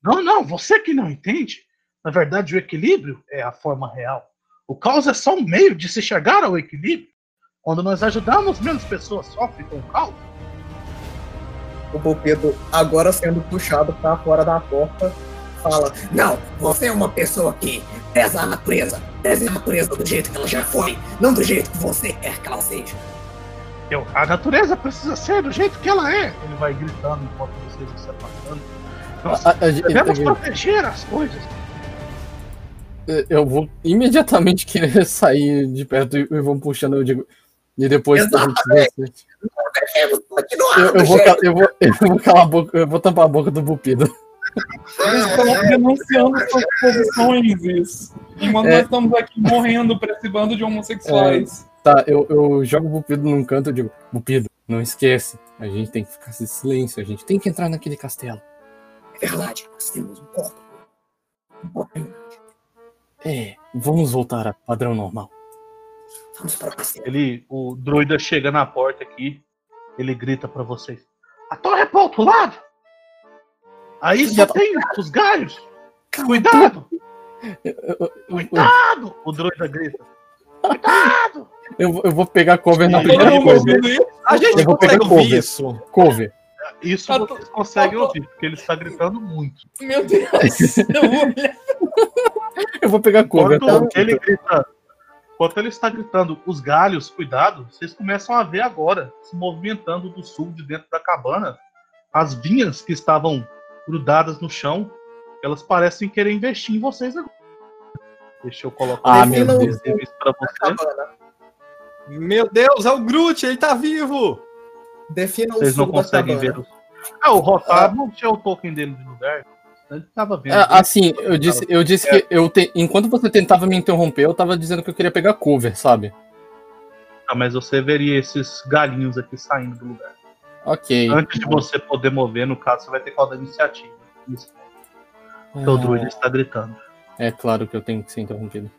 Não, não, você que não entende. Na verdade, o equilíbrio é a forma real. O caos é só um meio de se chegar ao equilíbrio. Quando nós ajudamos, menos pessoas sofrem com o caos. O Bupido, agora sendo puxado pra fora da porta, fala: Não, você é uma pessoa que pesa a natureza. Pesa a natureza do jeito que ela já foi, não do jeito que você quer que ela seja. Eu, a natureza precisa ser do jeito que ela é. Ele vai gritando enquanto vocês estão se afastando. Nós A- a- devemos a- proteger as coisas. Eu vou imediatamente querer sair de perto e vão puxando, eu digo. E depois Devemos continuar eu, eu, vou, eu, vou, eu vou calar a boca, eu vou tampar a boca do Bupido. Eles estão denunciando suas posições, isso. Enquanto É. nós estamos aqui morrendo pra esse bando de homossexuais. Tá, eu, eu jogo o Bupido num canto e digo, Bupido, não esquece. A gente tem que ficar em silêncio, a gente tem que entrar naquele castelo. É verdade, nós temos um corpo. Um corpo. É, vamos voltar a padrão normal. Vamos para o castelo. Ele, o druida chega na porta aqui. Ele grita pra vocês: A torre é pro outro lado! Aí só tem os galhos! Cuidado! Cuidado! O druida grita: Cuidado! eu vou- eu vou pegar cover na primeira coisa. A gente Eu vou pegar consegue ouvir cover. isso. Cover. Isso to- vocês conseguem to- ouvir, porque ele está gritando muito. Meu Deus. Eu vou olhar. Eu vou pegar cover. Quando tá? ele grita, Enquanto ele está gritando, os galhos, cuidado, vocês começam a ver agora, se movimentando do sul de dentro da cabana, as vinhas que estavam grudadas no chão, elas parecem querer investir em vocês agora. Deixa eu colocar Ah, meu Deus. Da você. Meu Deus, é o Groot, ele tá vivo! Defina o Vocês não conseguem ver. os- Ah, o Rotar não tinha o token dele de lugar. Ele tava vendo. É, assim, eu disse, eu disse que eu te... enquanto você tentava me interromper, eu tava dizendo que eu queria pegar cover, sabe? Ah, mas você veria esses galinhos aqui saindo do lugar. Ok. Antes de você poder mover, no caso, você vai ter que rodar iniciativa. Isso. Porque o druida está gritando. É claro que eu tenho que ser interrompido.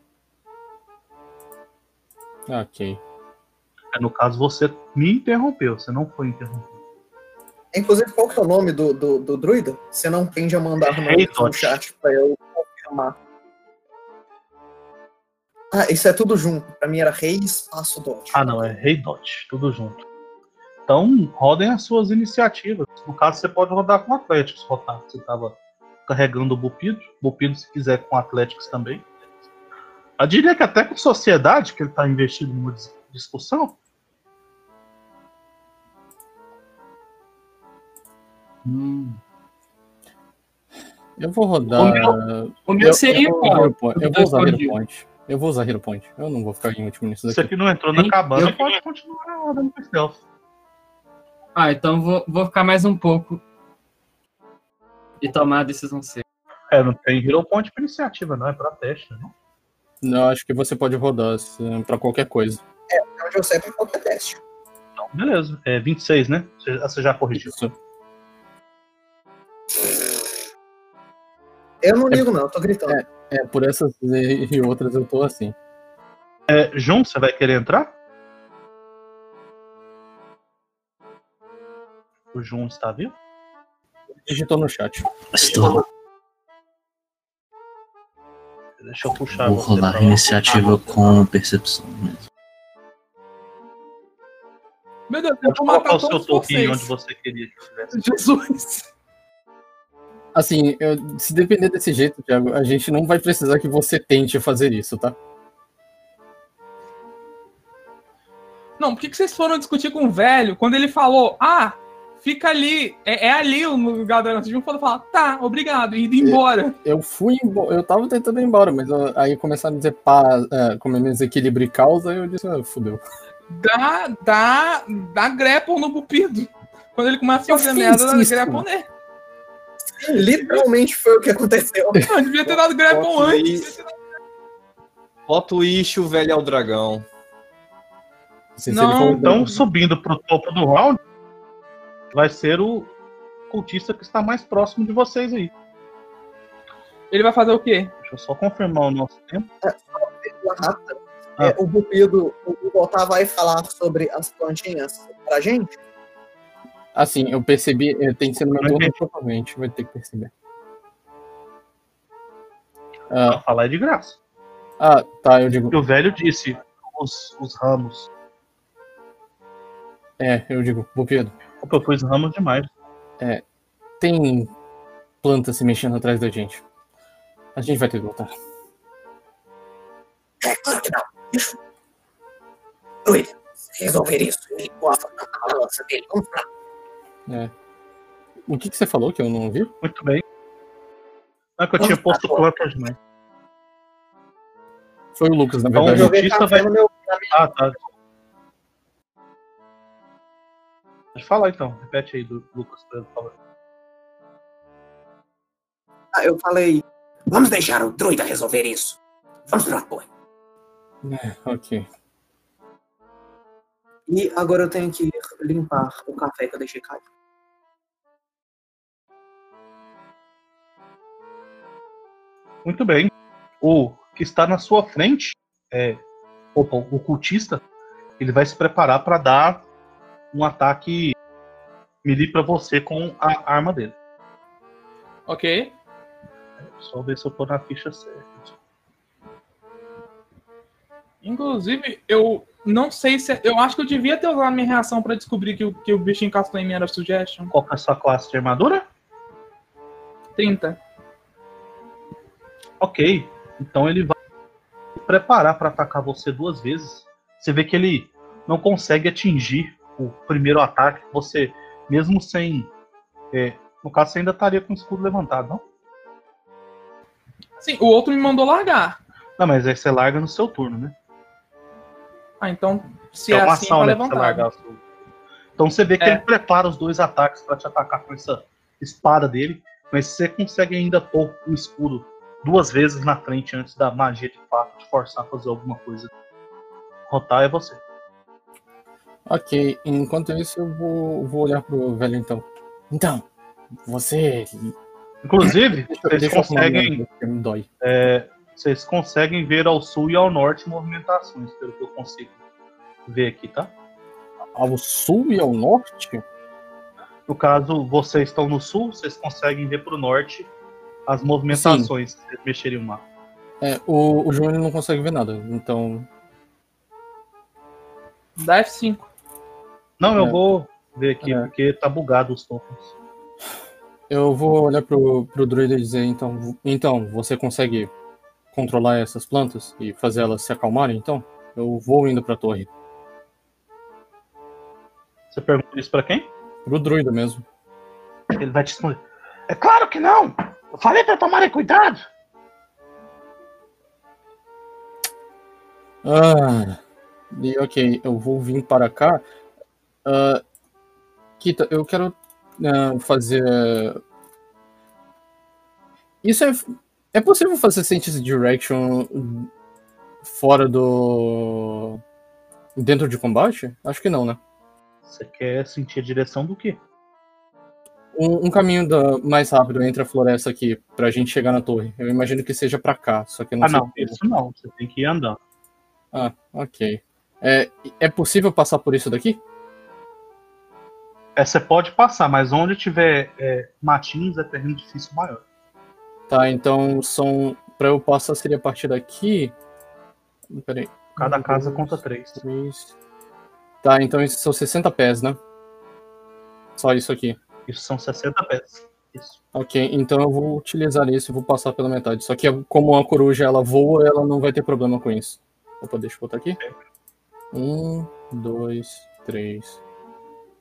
Ok. No caso, você me interrompeu, você não foi interrompido. Inclusive, qual que é o nome do, do, do druida? Você não tende a mandar É nomes no chat pra eu confirmar. Ah, isso é tudo junto. Pra mim era rei espaço dot. Ah, não, é Rei Dot, tudo junto. Então, rodem as suas iniciativas. No caso, você pode rodar com Atléticos, Rotar. Você estava carregando o Bupido. Bupido, se quiser, com Atléticos também. Eu diria que até com Sociedade, que ele está investido numa dis- discussão. Hum. Eu vou rodar. O meu- O meu eu, seria eu, vou-? Hero Point. eu vou usar. Hero Point. Eu vou usar Hero Point. Eu não vou ficar em último nisso Isso daqui. aqui não entrou na cabana, eu- pode continuar rodando com stealth. Ah, então vou, vou ficar mais um pouco e tomar a decisão certa. É, não tem Hero Point pra iniciativa, não, é pra teste, não. Não, acho que você pode rodar pra qualquer coisa. É onde eu sei pra qualquer teste. Então, beleza. É 26, né? Você, você já corrigiu. Isso. Eu não ligo, não, eu tô gritando. É, por essas e e outras eu tô assim. É, Jun, você vai querer entrar? O Jun está vivo? Digitou no chat. Estou. Deixa eu puxar Vou rolar pra a iniciativa com percepção mesmo. Meu Deus, eu vou matar o seu todos token vocês. onde você queria que tivesse. Jesus. Assim, eu- se depender desse jeito, Thiago, a gente não vai precisar que você tente fazer isso, tá? Não, por que, que vocês foram discutir com o velho quando ele falou, ah, fica ali, é, é ali o lugar da Vocês não foram falar, tá, obrigado, e indo embora. Eu fui embora, eu tava tentando ir embora, mas eu- aí começaram a dizer pá, é, como é desequilíbrio e causa, eu disse, ah, fudeu. Dá, dá, dá grapple no pupido. Quando ele começa a Eu fazer merda, dá grapple nele. Literalmente foi o que aconteceu. Não, devia ter dado grapple antes. Bota o Ishi, o velho é o dragão. Assim, se Não, Então, subindo pro topo do round, vai ser o cultista que está mais próximo de vocês aí. Ele vai fazer o quê? Deixa eu só confirmar o nosso tempo. Rata, Ah. é, o Bupido, o Bogotá vai falar sobre as plantinhas pra gente? Assim, eu percebi, é, tem que ser no meu turno, provavelmente, vai ter que perceber. Pra falar é de graça. Ah, tá, eu digo, o velho disse: os, os ramos. é, eu digo, Bupido, Opa, eu pus ramos demais. tem planta se mexendo atrás da gente. A gente vai ter que voltar. É claro que não. Se resolver isso, da balança dele. Vamos lá. É. O que, que você falou que eu não vi? Muito bem. Não é que eu tinha posto planta demais. Foi o Lucas, na Então, verdade. Cultista café vai- meu. Ah, tá. Pode falar então. Repete aí, Lu- Lucas, por favor. Ah, eu falei. Vamos deixar o druida resolver isso. Vamos pro apoio. É, ok. E agora eu tenho que limpar o café que eu deixei cair. Muito bem. O que está na sua frente é opa, o cultista. Ele vai se preparar para dar um ataque melee para você com a arma dele. Ok. Só ver se eu tô na ficha certa. Inclusive, eu não sei se. Eu acho que eu devia ter usado a minha reação pra descobrir que o, que o bicho encastou em mim era suggestion. Qual que é a sua classe de armadura? 30. Ok. Então ele vai preparar para atacar você duas vezes, você vê que ele não consegue atingir o primeiro ataque. Você, mesmo sem. é, no caso, você ainda estaria com o escudo levantado, não? Sim, o outro me mandou largar. Não, mas aí você larga no seu turno, né? Ah, então, se é é, uma assim, ação, tá né? pra você largar. Então você vê que É. ele prepara os dois ataques para te atacar com essa espada dele, mas você consegue ainda pôr o escudo duas vezes na frente antes da magia de fato te forçar a fazer alguma coisa. Rotar é você. Ok, enquanto isso eu vou, vou olhar pro velho então. Então, você. Inclusive, vocês Deixa conseguem, me dói. é, vocês conseguem ver ao sul e ao norte movimentações, pelo que eu consigo ver aqui, tá? Ao sul e ao norte? No caso, vocês estão no sul, vocês conseguem ver pro norte as movimentações que vocês mexeriam lá. É, o, o Júnior não consegue ver nada, então. Dá F5. Não, eu É. vou ver aqui, É. porque tá bugado os tokens. Eu vou olhar pro, pro druida e dizer, então, então, você consegue controlar essas plantas e fazer elas se acalmarem, então? Eu vou indo pra torre. Você pergunta isso pra quem? Pro druida mesmo. Ele vai te responder. É claro que não! Eu falei pra tomarem cuidado! Ah, e ok, eu vou vir para cá. Ah, Kita, eu quero ah, fazer. Isso é. É possível fazer Sense Direction fora do. dentro de combate? Acho que não, né? Você quer sentir a direção do quê? Um, um caminho da- mais rápido entre a floresta aqui, pra gente chegar na torre. Eu imagino que seja pra cá, só que não ah, sei. não, isso não. Você tem que ir andando. Ah, ok. É, é possível passar por isso daqui? É, você pode passar, mas onde tiver é, matinhos é terreno difícil maior. Tá, então são. Pra eu passar seria a partir daqui. Peraí. Cada Um, casa dois, conta três. três. Tá, então isso são 60 pés, né? Só isso aqui. Isso são 60 pés. Isso. Ok, então eu vou utilizar isso e vou passar pela metade. Só que como a coruja ela voa, ela não vai ter problema com isso. Opa, deixa eu botar aqui. Um, dois, três.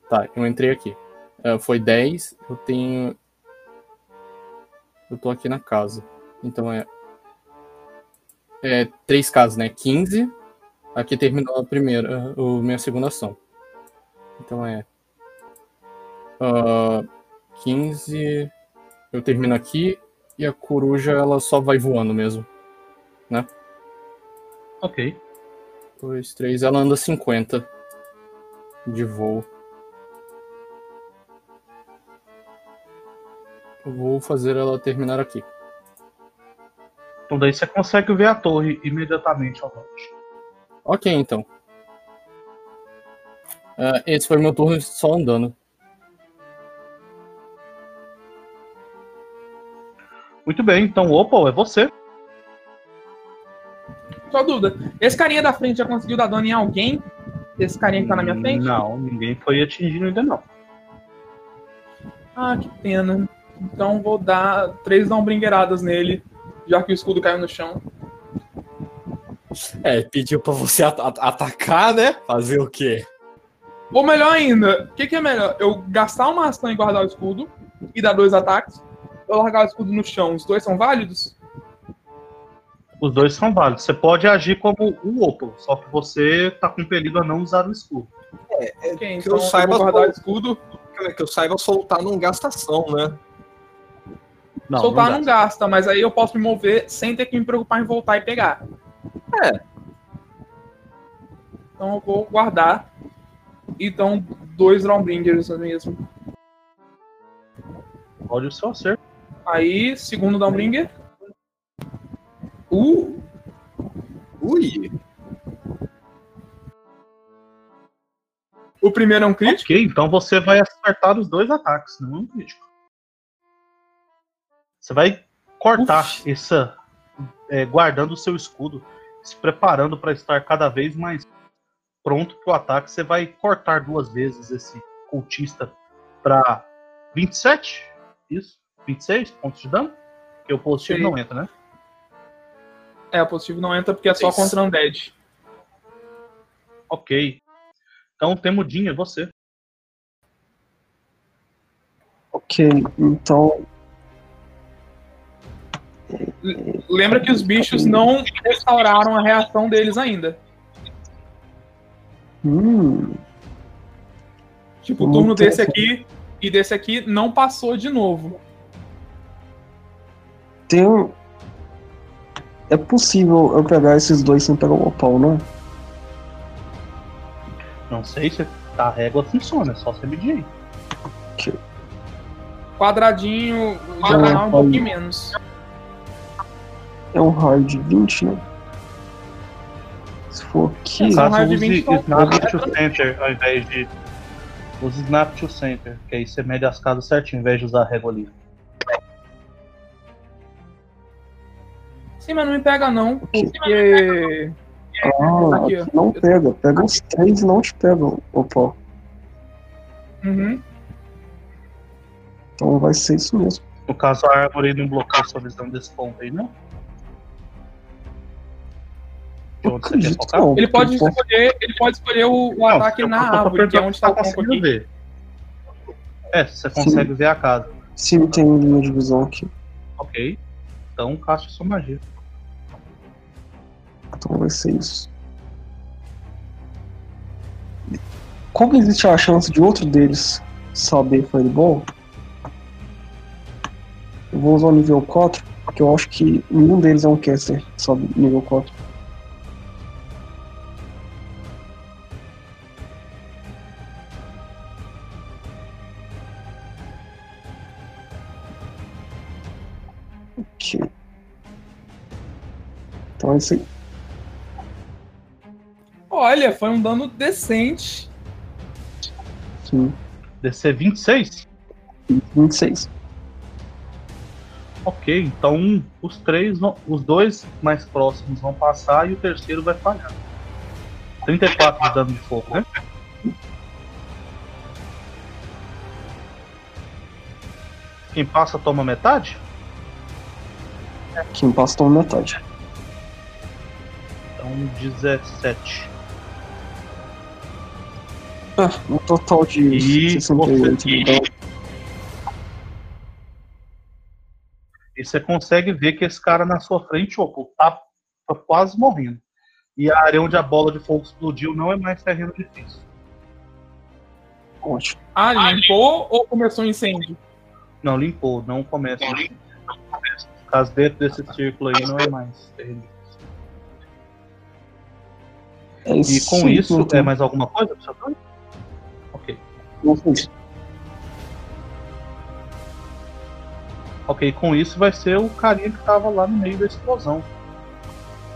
Tá, eu entrei aqui. É, foi 10, eu tenho. Eu tô aqui na casa. Então é. É três casas, né? 15. Aqui terminou a primeira, a minha segunda ação. Então é. ah, 15. Eu termino aqui e a coruja ela só vai voando mesmo. Ok. 2, 3, ela anda 50 de voo. Vou fazer ela terminar aqui. Então daí você consegue ver a torre imediatamente ao norte. Ok, então. Ah, esse foi meu turno só andando. Muito bem, então Opal, é você. Só dúvida. Esse carinha da frente já conseguiu dar dano em alguém? Esse carinha que tá na minha frente? Não, ninguém foi atingido ainda não. Ah, que pena. Então vou dar três dombringueiradas nele, já que o escudo caiu no chão. É, pediu pra você at- at- atacar, né? Fazer o quê? Ou melhor ainda, o que, que é melhor? Eu gastar uma ação e guardar o escudo e dar dois ataques? Ou largar o escudo no chão? Os dois são válidos? Os dois são válidos. Você pode agir como o Opal, só que você tá compelido a não usar o escudo. Ok, que eu então eu saiba, guardar o escudo. Que eu saiba soltar não gasta ação, né? Não, Soltar não não dá. gasta, mas aí eu posso me mover sem ter que me preocupar em voltar e pegar. É. Então eu vou guardar. Então, dois Drawbringers mesmo. Pode o seu acerto. Aí, segundo Downbringer. Uh, Ui! o primeiro é um crítico. Ok, então você vai acertar os dois ataques, não é um crítico. Você vai cortar essa. é, guardando o seu escudo, se preparando para estar cada vez mais pronto para o ataque. Você vai cortar duas vezes esse cultista para 27? Isso? 26 pontos de dano? Porque o positivo Sim. não entra, né? É, o positivo não entra porque é só Isso. contra Undead. Ok. Então, Temudinho, é você. Ok, então. Lembra que os bichos não restauraram a reação deles ainda. Hum, Tipo, o turno desse aqui e desse aqui não passou de novo. tem. um- É possível eu pegar esses dois sem pegar o opal, não é? Não sei se a régua funciona, é só você medir aí. Quadradinho, um pouquinho menos. É um hard 20, né? Se for aqui. É, No só caso, hard use 20 só- Snap to Center ao invés de. Use Snap to Center, que aí você mede as casas certinho, ao invés de usar a régua ali. Sim, mas não me pega não, porque. Ah, Aqui, não pega. Pega os três e não te pega o opal. Uhum. Então vai ser isso mesmo. No caso, a árvore não bloqueia sua visão desse ponto aí, não? Onde você quer focar? que não. Ele pode escolher, ele pode escolher o, o Não, ataque eu- na eu tô árvore, que é onde se tá o ponto conseguindo aqui. ver. É, você consegue ver a casa. Sim, tem linha de visão aqui. Ok. Então, caste sua magia. Então vai ser isso. Como existe a chance de outro deles saber Fireball? Eu vou usar o nível 4, porque eu acho que nenhum deles é um caster que sabe nível 4. Então é isso aí. Olha, foi um dano decente. Sim. DC 26? 26. Ok, então os três vão, os dois mais próximos vão passar e o terceiro vai falhar. 34 de dano de fogo, né? Quem passa toma metade? Quem passa toma metade. Então 17. Ah, um total de E 68 você- dano. E você consegue ver que esse cara na sua frente, Opo, tá, tá quase morrendo. E a área onde a bola de fogo explodiu não é mais terreno difícil. Ótimo. Ah, limpou ou começou um incêndio? Não, limpou, não começa. Caso dentro desse círculo aí não é mais. É E com aí, isso, é mais alguma coisa? Ok. Não foi isso. Ok, com isso vai ser o carinha que tava lá no meio da explosão.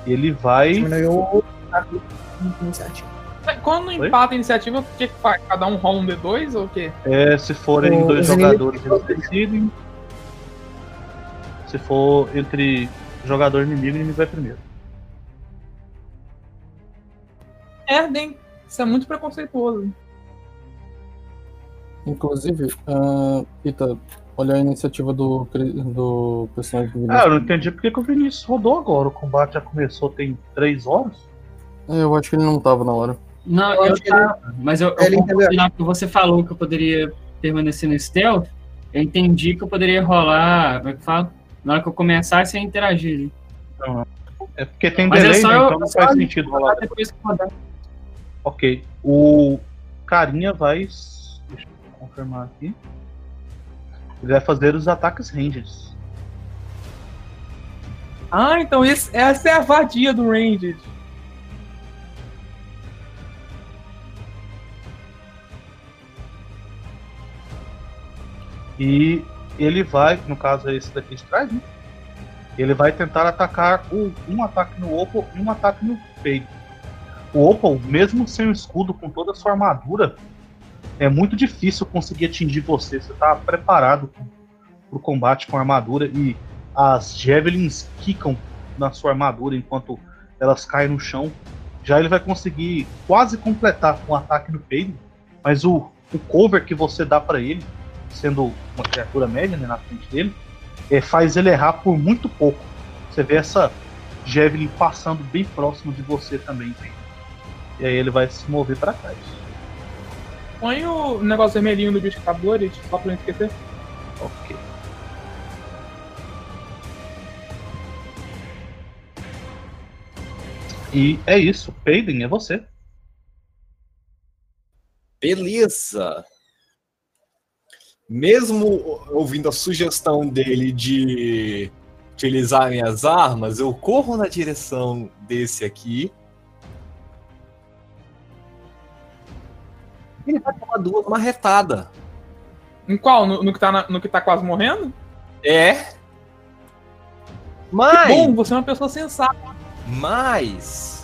Ele vai. Diminuiu a iniciativa. Quando Oi? empata a iniciativa, o que que faz? Cada um rola um D2 ou o quê? É, se forem dois jogadores, eles decidem. Se for entre jogador e inimigo, inimigo vai primeiro. Merda, hein? Isso é muito preconceituoso. Inclusive, uh, Ita, olha a iniciativa do, do personagem do Ah, Vinícius. eu não entendi porque que o Vinícius rodou agora. O combate já começou tem três horas. É, eu acho que ele não tava na hora. Não, Eu eu, acho que tava, mas eu, eu ele hora que você falou que eu poderia permanecer no stealth, eu entendi que eu poderia rolar, como é que fala? Na hora que eu começasse a interagir. né? É porque tem Mas é delay, só né? então não faz sentido rolar. Depois. Ok. O carinha vai. Deixa eu confirmar aqui. Ele vai fazer os ataques ranged. Ah, então esse- essa é a vadia do Ranged. E ele vai, no caso é esse daqui de trás, né? Ele vai tentar atacar o- um ataque no Opal e um ataque no peito. O Opal, mesmo sem o escudo, com toda a sua armadura, é muito difícil conseguir atingir você. Você está preparado para o combate com armadura e as Javelins quicam na sua armadura enquanto elas caem no chão. Já ele vai conseguir quase completar com o ataque no peito, mas o, o cover que você dá para ele sendo uma criatura média né, na frente dele, é, faz ele errar por muito pouco. Você vê essa Javelin passando bem próximo de você também. E aí ele vai se mover pra trás. Põe o negócio vermelhinho do bicho que tá Blooded, só pra não esquecer. Ok. E é isso. Payden, é você. Beleza. Mesmo ouvindo a sugestão dele de utilizarem as armas, eu corro na direção desse aqui. Ele vai tomar duas marretadas. Em qual? No, no que, tá na- no que tá quase morrendo? É. Mas. Bom, você é uma pessoa sensata. Mas.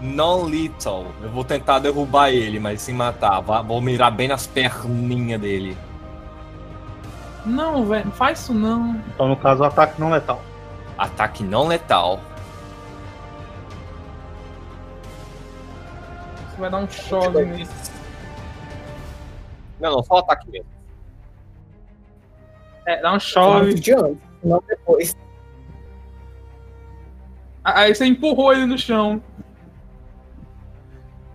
Non-lethal. Eu vou tentar derrubar ele, mas sem matar. Vou mirar bem nas perninhas dele. Não, velho, não faz isso não. Então, no caso, o ataque não letal. Ataque não letal. Você vai dar um chove nele. Não, não, só ataque mesmo. É, dá um Chove. chove. de antes, não depois. Aí você empurrou ele no chão.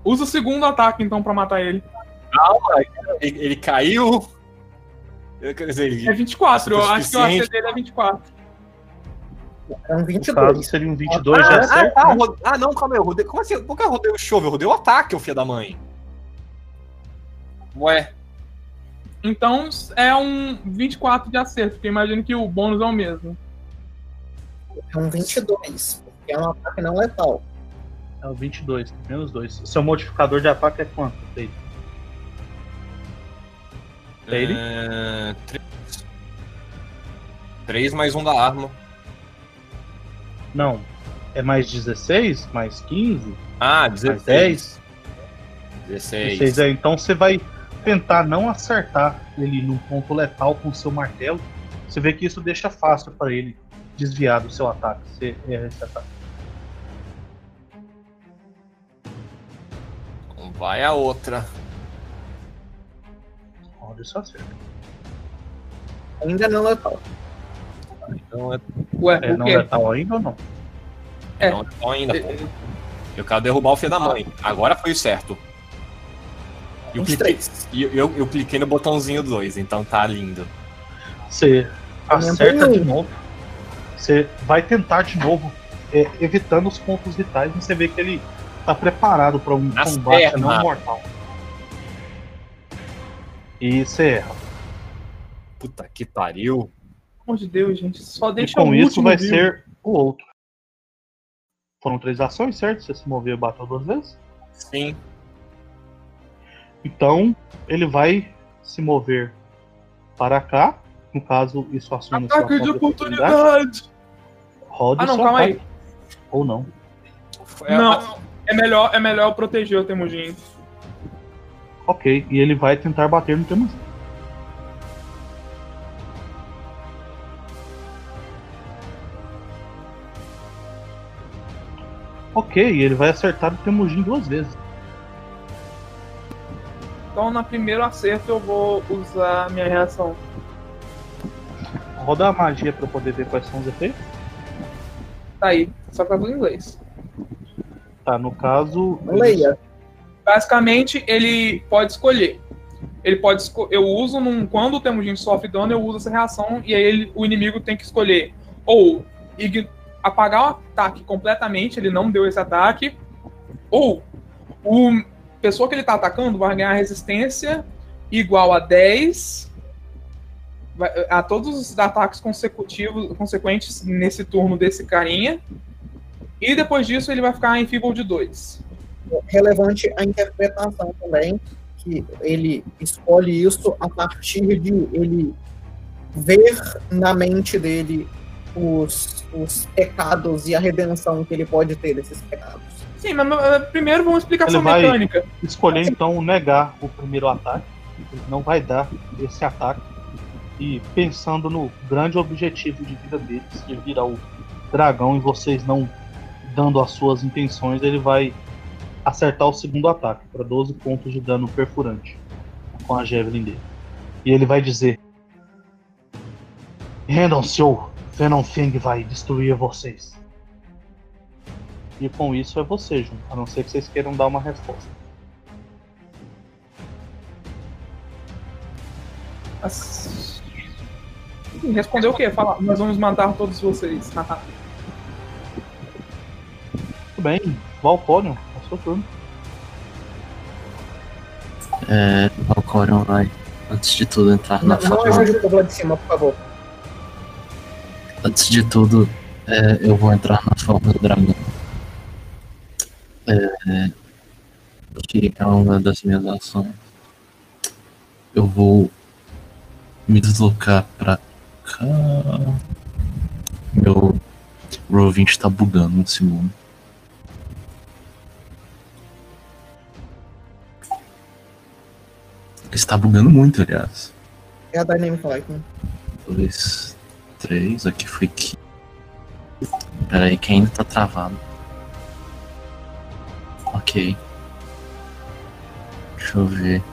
Usa o segundo ataque então pra matar ele. Calma, ele, ele caiu. Eu quero dizer, ele. É 24, eu acho que o AC dele é 24. É um No 22. caso, seria um 22, Ah, já ah, certo? tá, né? ah, não, calma aí. Eu rodei, como assim? Por que eu rodei o chove? Eu rodei o ataque, ô filho da mãe. Ué. Então é um 24 de acerto, porque eu imagino que o bônus é o mesmo. É um 22. Porque é um ataque não letal. É o 22, menos 2. Seu modificador de ataque é quanto, Payden? Ele? É, três. Três mais um da arma. Não. É mais 16? Mais 15? Ah, Mais 16. 10? 16. 16 é. Então você vai tentar não acertar ele num ponto letal com o seu martelo. Você vê que isso deixa fácil para ele desviar do seu ataque. Você erra esse ataque. Vai a outra. Roda acerta. Ainda não letal. Então é, Ué, É o não letal ainda ou não? É. não, então ainda, pô. Eu quero derrubar o filho da mãe. Agora foi o certo. E eu, cliquei, 23. e eu, eu cliquei no botãozinho 2, então tá lindo. Você acerta de novo. Você vai tentar de novo, é, evitando os pontos vitais, e você vê que ele tá preparado para um Nas combate pernas. não mortal. E você erra. Puta que pariu. Pelo amor de Deus, gente. Só E deixa o com isso último vai vivo. ser o outro. Foram três ações, certo? Você se moveu e bateu duas vezes. Sim. Então, ele vai se mover para cá. No caso, isso assume sua Ataque de oportunidade. Roda Ah, não, calma aí. Ou não. Não, é melhor, é melhor eu proteger o Temujin. Ok. E ele vai tentar bater no Temujin. Ok, e ele vai acertar o Temujin duas vezes. Então, na primeiro acerto, eu vou usar minha reação. Roda a magia para eu poder ver quais são os efeitos. Tá aí, só que tudo em inglês. Tá, no caso. Leia. Basicamente, ele pode escolher. Ele pode esco Eu uso num. Quando o Temujin sofre dano, eu uso essa reação. E aí ele- o inimigo tem que escolher. Ou apagar o ataque completamente, ele não deu esse ataque. Ou o pessoa que ele tá atacando vai ganhar resistência igual a 10 vai- a todos os ataques consecutivos, consequentes nesse turno desse carinha. E depois disso ele vai ficar em Feeble de 2. Relevante a interpretação também, que ele escolhe isso a partir de ele ver na mente dele os, os pecados e a redenção que ele pode ter desses pecados. Sim, mas primeiro vamos explicar Ele essa vai- mecânica. escolher então negar o primeiro ataque. Ele não vai dar esse ataque. E pensando no grande objetivo de vida deles, que virar o dragão e vocês não dando as suas intenções, ele vai acertar o segundo ataque para 12 pontos de dano perfurante com a Javelin dele. E ele vai dizer: Rendam-se ou Venom Fang vai destruir vocês. E com isso é você, Jun. A não ser que vocês queiram dar uma resposta. Respondeu o quê? Fala, nós vamos matar todos vocês. Bem, Valcorion, é seu turno. É, o Corion vai, antes de tudo, entrar na Não, não forma. ajude o povo lá de cima, por favor. Antes de tudo, é, eu vou entrar na forma do dragão. É, que é uma das minhas ações. Eu vou me deslocar pra cá. Meu Roll20 tá bugando um segundo. Está bugando muito, aliás. É a Dynamic Lightning. Dois, três, aqui foi que. Pera aí, que ainda tá travado. Ok. Deixa eu ver.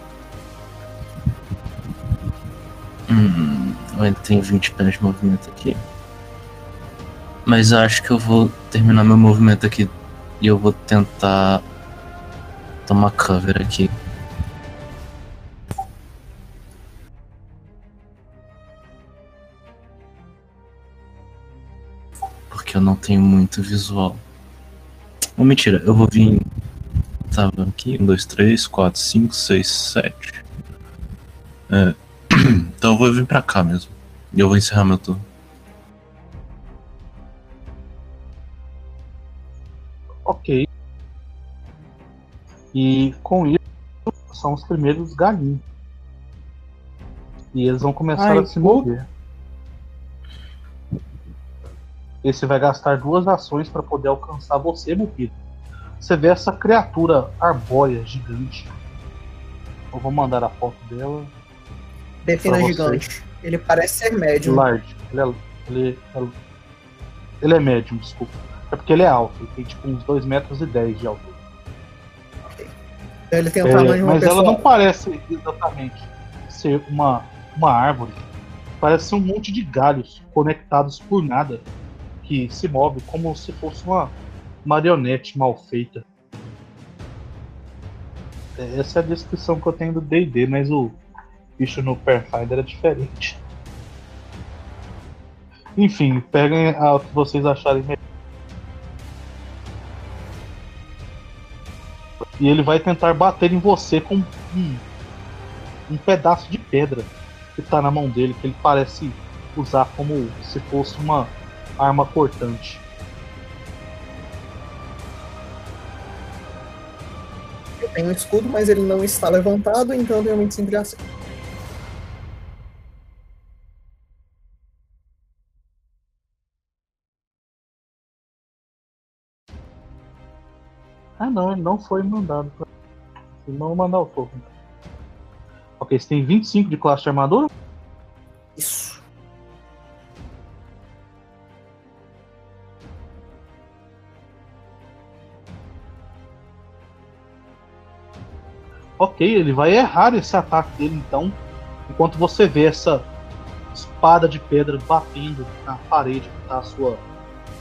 Hum, eu ainda tenho 20 pés de movimento aqui. Mas eu acho que eu vou terminar meu movimento aqui e eu vou tentar tomar cover aqui. Porque eu não tenho muito visual. Não, mentira, eu vou vir. Tava aqui, 1, 2, 3, 4, 5, 6, 7. É. Então eu vou vir pra cá mesmo. E eu vou encerrar meu turno. Ok. E com isso são os primeiros galinhos. E eles vão começar Ai, a se pô. mover. Esse vai gastar duas ações para poder alcançar você, Mupido. Você vê essa criatura arbórea gigante. Eu vou mandar a foto dela. Defina gigante. Ele parece ser médium. Large. Ele é, ele, é, ele é médium, desculpa. É porque ele é alto. Ele tem tipo uns 2 metros e 10 de altura. Ele tem o É, tamanho de uma mas pessoa. ela não parece exatamente ser uma, uma árvore. Parece ser um monte de galhos conectados por nada que se move como se fosse uma marionete mal feita. É, Essa é a descrição que eu tenho do D&D, mas o bicho no Pathfinder é diferente. Enfim, peguem a que vocês acharem melhor. E ele vai tentar bater em você com um, um pedaço de pedra que tá na mão dele, que ele parece usar como se fosse uma arma cortante. Eu tenho um escudo, mas ele não está levantado, então eu tenho 25 de ação. Ah não, ele não foi mandado. pra- Vamos mandar o token. Ok, você tem 25 de classe de armadura? Ele vai errar esse ataque dele então. Enquanto você vê essa espada de pedra batendo na parede que está à sua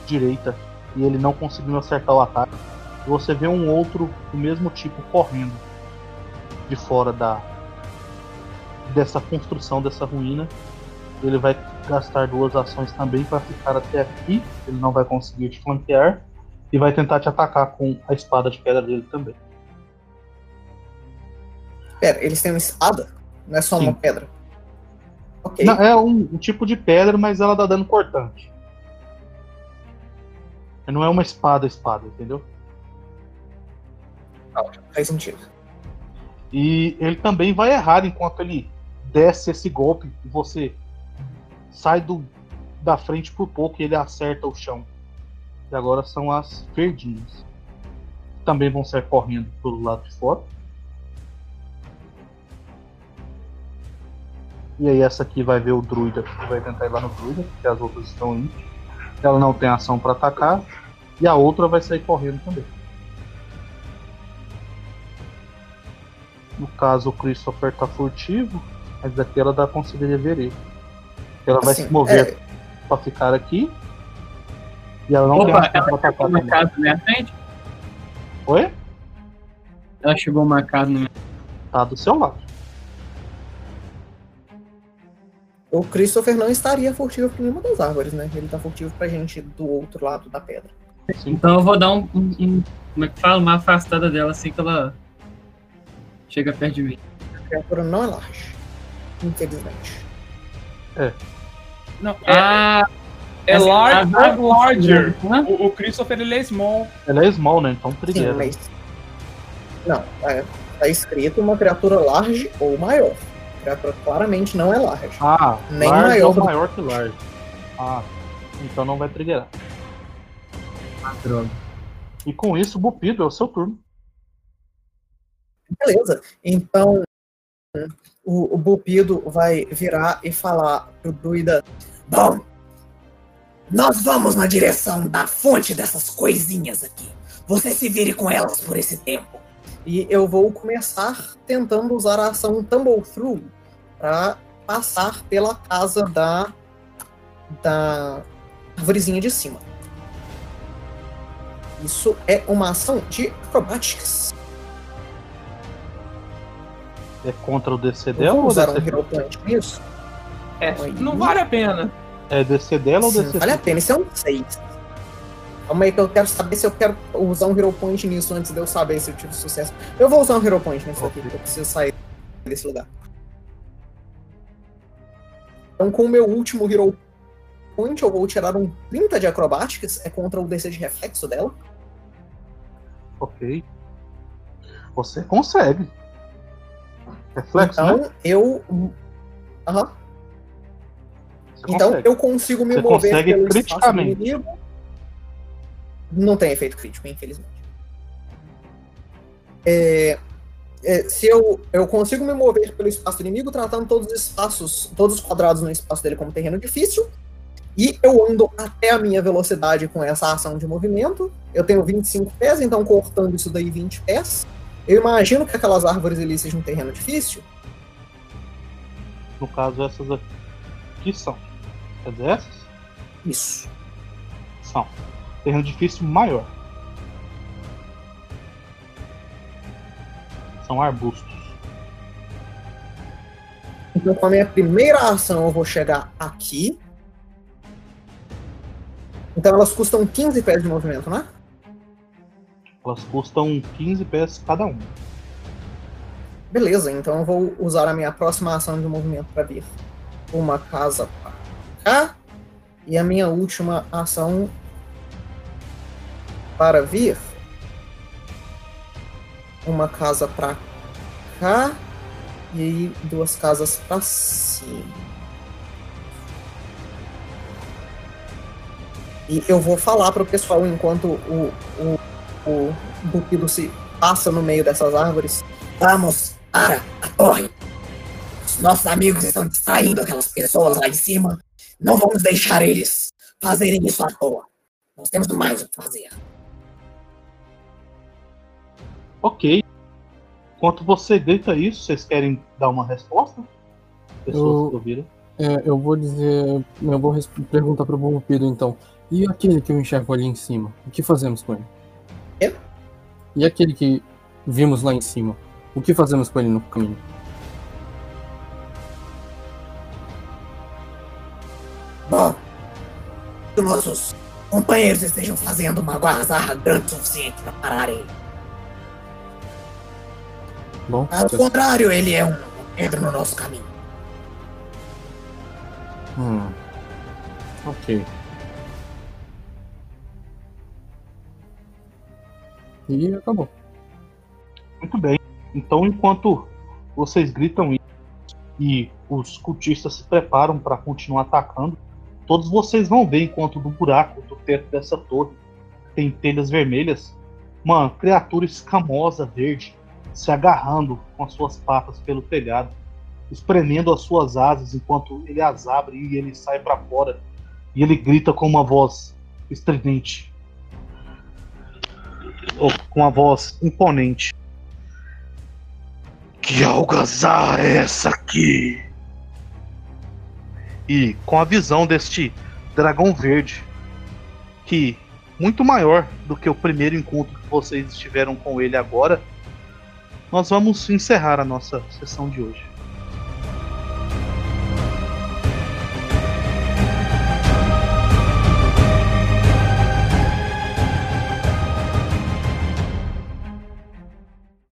direita e ele não conseguiu acertar o ataque. Você vê um outro do mesmo tipo correndo de fora da dessa construção dessa ruína. Ele vai gastar duas ações também para ficar até aqui. Ele não vai conseguir te flanquear e vai tentar te atacar com a espada de pedra dele também. Pera, eles têm uma espada? Não é só Sim. uma pedra? Ok. Não, é um, um tipo de pedra, mas ela dá dano cortante. Não é uma espada, espada, entendeu? Faz sentido. E ele também vai errar enquanto ele desce esse golpe e você sai do, da frente por pouco e ele acerta o chão. E agora são as verdinhas. Também vão sair correndo pelo lado de fora. E aí essa aqui vai ver o druida vai tentar ir lá no druida, porque as outras estão indo. Ela não tem ação para atacar. E a outra vai sair correndo também. No caso, o Christopher tá furtivo, mas daqui ela dá conseguiria ver ele. Ela vai Assim, se mover é, para ficar aqui. E ela não tem Opa, ação ela pra atacar chegou também. marcado na minha frente? Oi? Ela chegou marcado na minha Tá do seu lado. O Christopher não estaria furtivo por nenhuma das árvores, né? Ele tá furtivo pra gente do outro lado da pedra. Então eu vou dar um, um- um- Como é que fala? Uma afastada dela assim que ela chega perto de mim. A criatura não é large. Infelizmente. Não, é, Ah, é essa- large ah, or larger. Hã? O, o Christopher ele é small. Ela é small, né? Então Sim, trigueira. mas. Não, é, tá escrito uma criatura large ou maior. A criatura claramente não é large. Ah, Nem large maior ou do- maior que large. Ah, então não vai triggerar. droga. E com isso, Bupido, é o seu turno. Beleza. Então, o, o Bupido vai virar e falar pro druida. Bom, nós vamos na direção da fonte dessas coisinhas aqui. Você se vire com elas por esse tempo. E eu vou começar tentando usar a ação Tumble Through para passar pela casa da. da árvorezinha de cima. Isso é uma ação de acrobatics. É contra o DC dela ou usar um DC? Hero Point nisso. É, não vale a pena. É DC dela ou DC? vale a pena, isso é um 6. Calma aí que eu quero saber se eu quero usar um Hero Point nisso antes de eu saber se eu tive sucesso. Eu vou usar um Hero Point nisso aqui, porque eu preciso sair desse lugar. Então, com o meu último Hero Point, eu vou tirar um 30 de Acrobatics, é contra o DC de reflexo dela. Ok. Você consegue. Reflexo, né? Então, eu. Aham. Você Então, consegue. eu consigo me Você mover pelo espaço inimigo. Não tem efeito crítico, infelizmente. É, é, se eu, eu consigo me mover pelo espaço inimigo, tratando todos os espaços, todos os quadrados no espaço dele como terreno difícil. E eu ando até a minha velocidade com essa ação de movimento. Eu tenho 25 pés, então cortando isso daí 20 pés. Eu imagino que aquelas árvores ali sejam um terreno difícil. No caso, essas aqui são. Essas Isso. são. Terreno difícil maior. São arbustos. Então, com a minha primeira ação, eu vou chegar aqui. Então, elas custam 15 pés de movimento, né? Elas custam 15 pés cada um. Beleza, então eu vou usar a minha próxima ação de movimento para vir uma casa pra cá. E a minha última ação para vir uma casa pra cá e duas casas pra cima. E eu vou falar pro pessoal enquanto o, o, o Bupido se passa no meio dessas árvores. Vamos para a torre. Os nossos amigos estão distraindo aquelas pessoas lá em cima. Não vamos deixar eles fazerem isso à toa. Nós temos mais o que fazer. Ok. Enquanto você grita isso, vocês querem dar uma resposta? Pessoas Eu- que ouviram. É, eu vou dizer. Eu vou perguntar pro Bompido então. E aquele que eu enxergo ali em cima? O que fazemos com ele? Eu? E aquele que vimos lá em cima? O que fazemos com ele no caminho? Bom, que nossos companheiros estejam fazendo uma guarda grande o suficiente para parar ele. Bom, Ao contrário, ele é um pedra no nosso caminho. hum. Ok. E acabou. Muito bem. Então, enquanto vocês gritam isso e os cultistas se preparam para continuar atacando, todos vocês vão ver enquanto do buraco do teto dessa torre tem telhas vermelhas, uma criatura escamosa verde se agarrando com as suas patas pelo telhado, espremendo as suas asas enquanto ele as abre e ele sai para fora e ele grita com uma voz estridente, ou com uma voz imponente. Que algazarra é essa aqui? E com a visão deste dragão verde que muito maior do que o primeiro encontro que vocês estiveram com ele agora, nós vamos encerrar a nossa sessão de hoje.